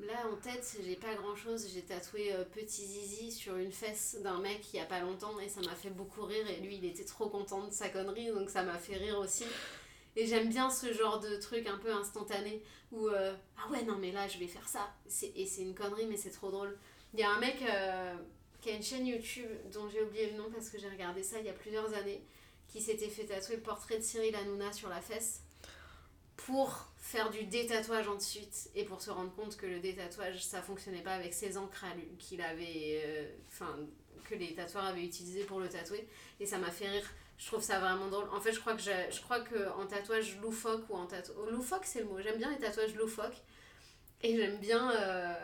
Là en tête, j'ai pas grand chose. J'ai tatoué euh, Petit Zizi sur une fesse d'un mec il y a pas longtemps et ça m'a fait beaucoup rire. Et lui, il était trop content de sa connerie donc ça m'a fait rire aussi. Et j'aime bien ce genre de truc un peu instantané où euh, ah ouais, non, mais là je vais faire ça. Et c'est une connerie, mais c'est trop drôle. Il y a un mec euh, qui a une chaîne YouTube dont j'ai oublié le nom parce que j'ai regardé ça il y a plusieurs années qui s'était fait tatouer le portrait de Cyril Hanouna sur la fesse pour faire du détatouage ensuite et pour se rendre compte que le détatouage ça fonctionnait pas avec ses encres qu'il avait euh, enfin que les tatoueurs avaient utilisé pour le tatouer. Et ça m'a fait rire. Je trouve ça vraiment drôle. En fait je crois que je crois que en tatouage loufoque ou en tatouage loufoque c'est le mot. J'aime bien les tatouages loufoques. Et j'aime bien euh,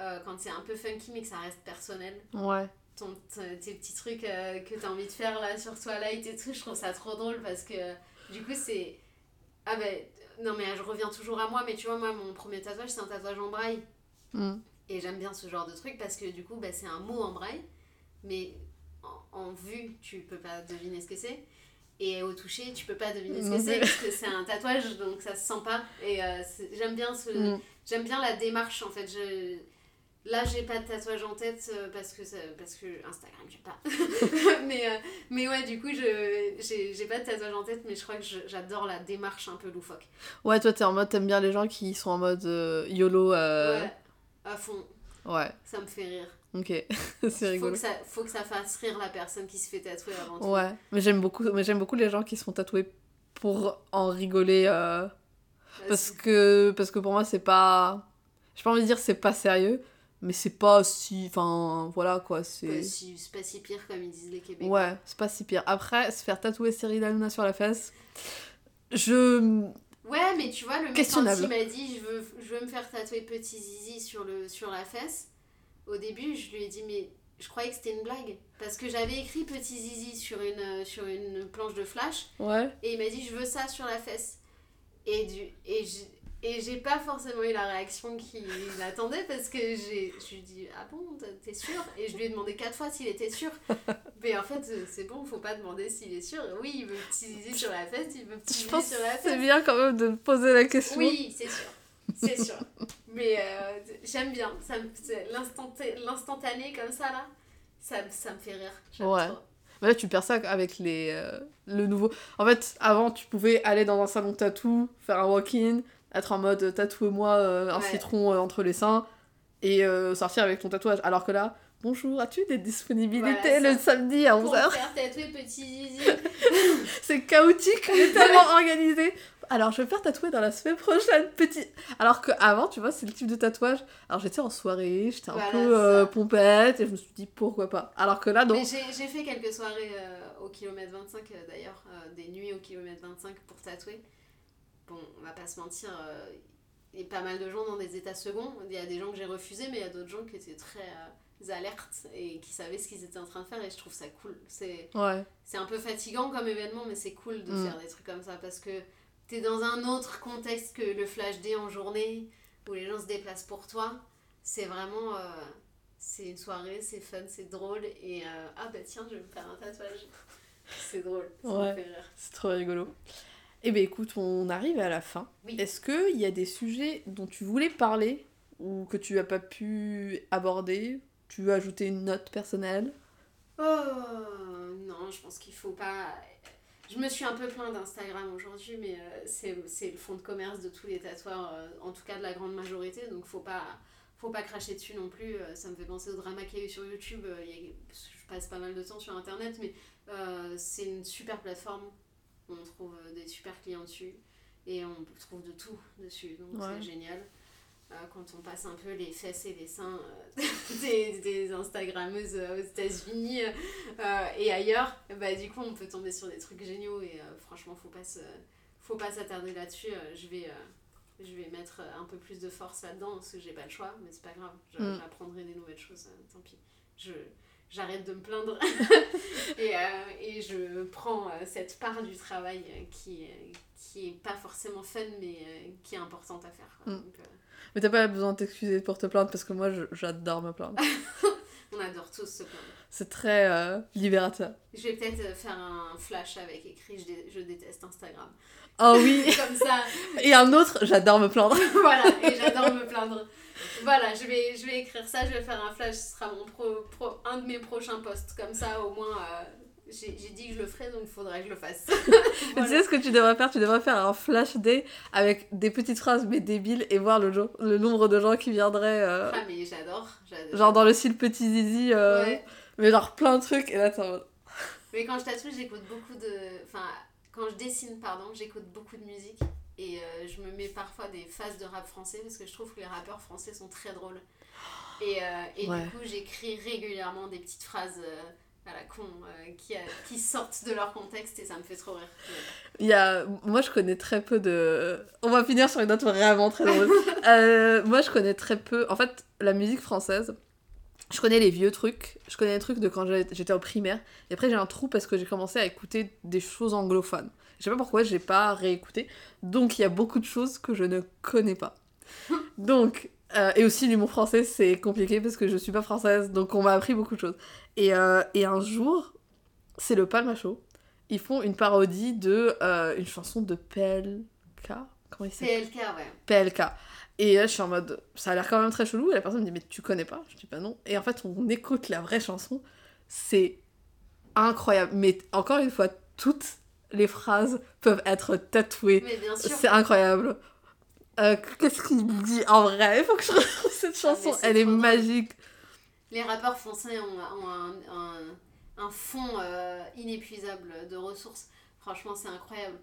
euh, quand c'est un peu funky mais que ça reste personnel. Ouais. ton, tes petits trucs que tu as envie de faire là sur Twilight et tout, je trouve ça trop drôle parce que du coup c'est. Ah ben, non mais je reviens toujours à moi, mais tu vois, moi mon premier tatouage c'est un tatouage en braille. Mm. Et j'aime bien ce genre de truc parce que du coup bah, c'est un mot en braille, mais en, en vue tu peux pas deviner ce que c'est. Et au toucher, tu peux pas deviner ce que c'est parce que c'est un tatouage donc ça se sent pas. Et euh, j'aime bien ce, Mm. J'aime bien la démarche en fait. Je... Là, j'ai pas de tatouage en tête euh, parce que, ça- parce que Instagram, j'ai pas. mais, euh, mais ouais, du coup, je j'ai pas de tatouage en tête, mais je crois que j'adore la démarche un peu loufoque. Ouais, toi, t'es en mode, t'aimes bien les gens qui sont en mode euh, YOLO. euh, Ouais, à fond, Ouais, ça me fait rire. ok. c'est Faut rigolo. que, ça, faut que ça fasse rire la personne qui se fait tatouer avant tout. Ouais, mais j'aime beaucoup, mais j'aime beaucoup les gens qui se font tatouer pour en rigoler. euh, parce, que, parce que pour moi, c'est pas. J'ai pas envie de dire c'est pas sérieux, mais c'est pas si. Enfin, voilà quoi, C'est c'est. pas si- pire comme ils disent les Québécois. Ouais, c'est pas si pire. Après, se faire tatouer Cyril Hanouna sur la fesse, je. Ouais, mais tu vois, le mec, quand il m'a dit je veux, je veux me faire tatouer petit zizi sur, le, sur la fesse, au début, je lui ai dit mais je croyais que c'était une blague. Parce que j'avais écrit petit zizi sur une, sur une planche de flash, Ouais. et il m'a dit je veux ça sur la fesse. Et, du, et j'ai et j'ai pas forcément eu la réaction qu'il attendait parce que j'ai je lui ai dit ah bon t'es sûr? Et je lui ai demandé quatre fois s'il était sûr mais en fait euh, c'est bon faut pas demander s'il est sûr oui il veut petit zizi sur la fesse il veut petit zizi sur la c'est fesse bien quand même de poser la question. oui, c'est sûr. C'est sûr. Mais euh, j'aime bien. Ça c'est L'instantané comme ça, là, ça, ça me fait rire. Ouais. trop. Mais là, tu perds ça avec les, euh, le nouveau. En fait, avant, tu pouvais aller dans un salon tatou, faire un walk-in, être en mode tatouez-moi euh, un Ouais. citron euh, entre les seins et euh, sortir avec ton tatouage. Alors que là, bonjour, as-tu des disponibilités Voilà, le samedi à Pour 11h me faire tatouer petit zizi. C'est chaotique, mais tellement organisé. Alors, je vais faire tatouer dans la semaine prochaine, petit. Alors que avant, tu vois, c'est le type de tatouage. Alors, j'étais en soirée, j'étais un Voilà, peu pompette, et je me suis dit pourquoi pas. Alors que là. Mais j'ai fait quelques soirées au kilomètre 25 euh, d'ailleurs, des nuits au kilomètre 25 pour tatouer. Bon, on va pas se mentir, euh, il y a pas mal de gens dans des états seconds. Il y a des gens que j'ai refusés, mais il y a d'autres gens qui étaient très euh, alertes et qui savaient ce qu'ils étaient en train de faire et je trouve ça cool. C'est Ouais. c'est un peu fatigant comme événement, mais c'est cool de Mm. faire des trucs comme ça parce que t'es dans un autre contexte que le flash day en journée où les gens se déplacent pour toi. C'est vraiment. euh, c'est une soirée, c'est fun, c'est drôle et euh, ah bah tiens, je vais me faire un tatouage. C'est drôle, ça Ouais. me fait rire. C'est trop rigolo. Eh bien écoute, on arrive à la fin. Oui. Est-ce qu'il y a des sujets dont tu voulais parler ou que tu n'as pas pu aborder? Tu veux ajouter une note personnelle? Oh non, je pense qu'il faut pas. Je me suis un peu plaint d'Instagram aujourd'hui, mais euh, c'est le fond de commerce de tous les tatoueurs, euh, en tout cas de la grande majorité, donc faut pas, faut pas cracher dessus non plus. euh, ça me fait penser au drama qu'il y a eu sur YouTube. je passe pas mal de temps sur internet, mais c'est une super plateforme. On trouve euh, des super clients dessus et on trouve de tout dessus, donc Ouais. c'est génial. Euh, quand on passe un peu les fesses et les seins euh, des, des Instagrammeuses euh, aux États-Unis et ailleurs, bah, du coup, on peut tomber sur des trucs géniaux et franchement, faut pas se, faut pas s'attarder là-dessus. Je vais, je vais mettre un peu plus de force là-dedans parce que j'ai pas le choix, mais c'est pas grave. Mm. J'apprendrai des nouvelles choses. tant pis. Je, j'arrête de me plaindre et, euh, et je prends euh, cette part du travail euh, qui, qui est pas forcément fun, mais qui est importante à faire. quoi. Mm. Donc, Mais t'as pas besoin de t'excuser pour te plaindre parce que moi j'adore me plaindre. on adore tous se plaindre. C'est très euh, libérateur. Je vais peut-être faire un flash avec écrit je, dé- je déteste Instagram. Oh oui Comme ça, Et un autre, j'adore me plaindre. voilà, et j'adore me plaindre. Voilà, je vais, je vais écrire ça, je vais faire un flash, ce sera mon pro, pro- un de mes prochains posts. Comme ça, au moins, euh, j'ai dit que je le ferais, donc il faudrait que je le fasse. Tu sais ce que tu devrais faire? Tu devrais faire un flash day avec des petites phrases mais débiles et voir le, le nombre de gens qui viendraient. euh, Ah, mais j'adore. j'adore. genre dans le style petit zizi. euh, Ouais. Mais genre plein de trucs. Et là, t'es en mode. Mais quand je tatoue, j'écoute beaucoup de. Enfin, quand je dessine, pardon, j'écoute beaucoup de musique. Et euh, je me mets parfois des phases de rap français parce que je trouve que les rappeurs français sont très drôles. Et, euh, et Ouais. du coup, j'écris régulièrement des petites phrases euh, à la con euh, qui, a- qui sortent de leur contexte et ça me fait trop rire. Il y a... Moi, je connais très peu de. On va finir sur une note vraiment très drôle. Euh, moi, je connais très peu. En fait, la musique française, je connais les vieux trucs. Je connais les trucs de quand j'étais au primaire. Et après, j'ai un trou parce que j'ai commencé à écouter des choses anglophones. Je sais pas pourquoi, j'ai pas réécouté. Donc, il y a beaucoup de choses que je ne connais pas. Donc. euh, et aussi, l'humour français, c'est compliqué parce que je suis pas française. Donc, on m'a appris beaucoup de choses. Et, euh, et un jour, c'est le Palma Show ils font une parodie de euh, une chanson de PLK. Comment il s'appelle? PLK, ouais. PLK. Et je suis en mode, ça a l'air quand même très chelou. Et la personne me dit, mais tu connais pas? Je dis, bah non. Et en fait, on écoute la vraie chanson. C'est incroyable. Mais encore une fois, toutes les phrases peuvent être tatouées. Mais bien sûr. C'est incroyable. Euh, Qu'est-ce qu'il dit en vrai? Il faut que je retrouve cette Ah, chanson. Elle est magique. Les rappeurs français ont, ont un, un, un fond euh, inépuisable de ressources. Franchement, c'est incroyable.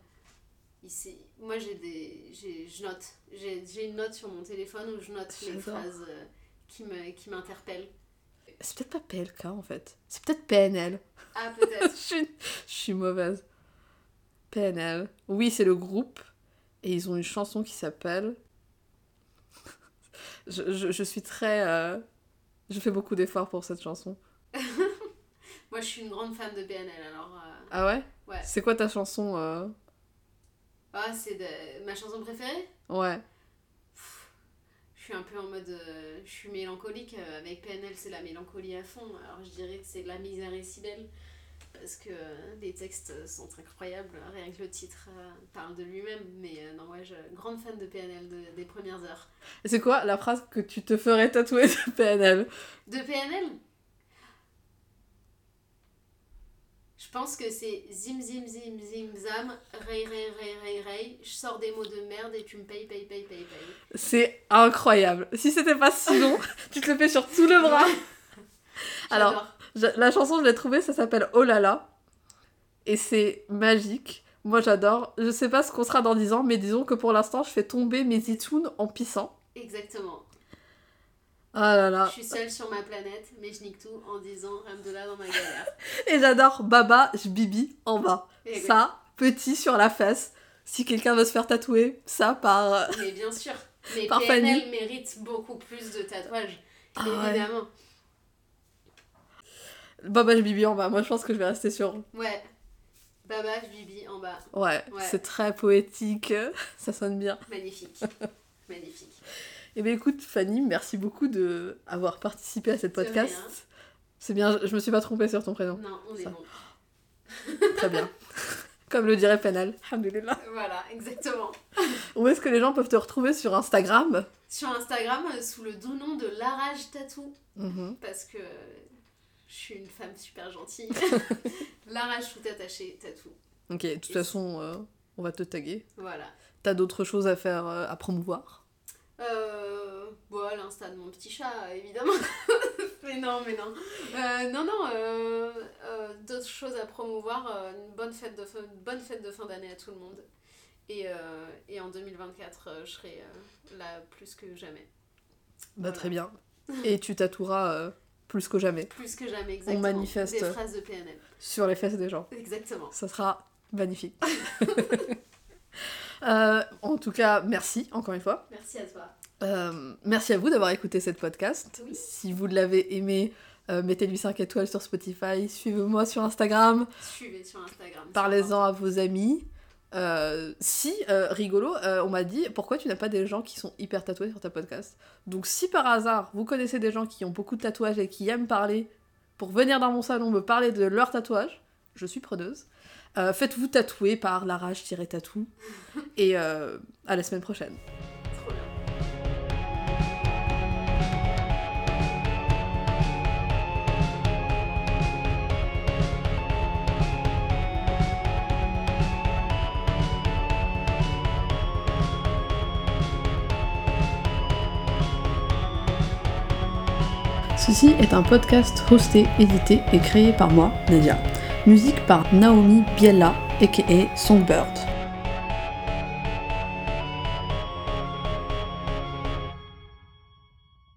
S'est- Moi, j'ai des, je note. J'ai une note sur mon téléphone où je note les phrases euh, qui me- qui m'interpellent. C'est peut-être pas PLK en fait. C'est peut-être PNL. Ah, je, peut-être. suis... je suis mauvaise. PNL. Oui, c'est le groupe. Et ils ont une chanson qui s'appelle. je, je, je suis très. euh, Je fais beaucoup d'efforts pour cette chanson. Moi, je suis une grande fan de PNL, alors... euh, Ah ouais? Ouais. C'est quoi ta chanson euh, Ah, c'est de... ma chanson préférée? Ouais. Je suis un peu en mode... euh, je suis mélancolique. Avec PNL, c'est la mélancolie à fond. Alors, je dirais que c'est La misère est si belle. Parce que euh, les textes sont incroyables. Rien que le titre euh, parle de lui-même. Mais euh, non, ouais, je grande fan de PNL de- des premières heures. C'est quoi la phrase que tu te ferais tatouer de PNL De PNL Je pense que c'est zim zim zim zim zam, rey rey rey rey rey, je sors des mots de merde et tu me payes, paye, paye, paye, paye. C'est incroyable. Si c'était pas si long, tu te le fais sur tout le bras. Alors, la chanson, je l'ai trouvée, ça s'appelle Oh là là. Et c'est magique. Moi, j'adore. Je sais pas ce qu'on sera dans 10 ans, mais disons que pour l'instant, je fais tomber mes zitounes en pissant. Exactement. Ah là là. Je suis seule sur ma planète, mais je nique tout en disant Ramdollah dans ma galère. Et j'adore Baba, je bibi en bas. Et oui. Ça, petit sur la fesse. Si quelqu'un veut se faire tatouer, ça par. euh, Mais bien sûr. Mais Par PNL Fanny. mérite beaucoup plus de tatouages. Ah évidemment. Je bibi en bas. Moi, je pense que je vais rester sur. Ouais. Baba, Bibi en bas. Ouais, Ouais. c'est très poétique. Ça sonne bien. Magnifique. Magnifique. Eh bien, écoute, Fanny, merci beaucoup de avoir participé à cette podcast. C'est bien, je me suis pas trompée sur ton prénom. Non, on est Ça. bon. Très bien. Comme le dirait Penal. Alhamdoulilah. Voilà, exactement. Où est-ce que les gens peuvent te retrouver sur Instagram? Sur Instagram, euh, sous le doux nom de Larage Tattoo. Mhm. parce que je suis une femme super gentille. Larage tout attaché, tatou. Ok, de toute façon, euh, on va te taguer. Voilà. T'as d'autres choses à faire, euh, à promouvoir? Euh, bon, l'insta de mon petit chat, évidemment. mais non, mais non. Euh, non, non, euh, euh, d'autres choses à promouvoir. une bonne fête de fin, bonne fête de fin d'année à tout le monde. Et, et en 2024, euh, je serai là plus que jamais. Bah Voilà. très bien. Et tu tatoueras plus que jamais Plus que jamais, exactement. manifeste. Des phrases de PNL. sur les fesses des gens. Exactement. Ça sera magnifique. Euh, en tout cas, merci encore une fois. Merci à toi. Euh, merci à vous d'avoir écouté cette podcast. Oui. Si vous l'avez aimé, euh, mettez-lui 5 étoiles sur Spotify, suivez-moi sur Instagram, Suivez sur Instagram. parlez-en à vos amis. Euh, si, euh, rigolo, euh, on m'a dit pourquoi tu n'as pas des gens qui sont hyper tatoués sur ta podcast? Donc si par hasard vous connaissez des gens qui ont beaucoup de tatouages et qui aiment parler pour venir dans mon salon me parler de leur tatouage, je suis preneuse. Faites-vous tatouer par la rage-tatou. Et à la semaine prochaine. Ceci est un podcast hosté, édité et créé par moi, Nadia. Musique par Naomi Biella, aka Songbird.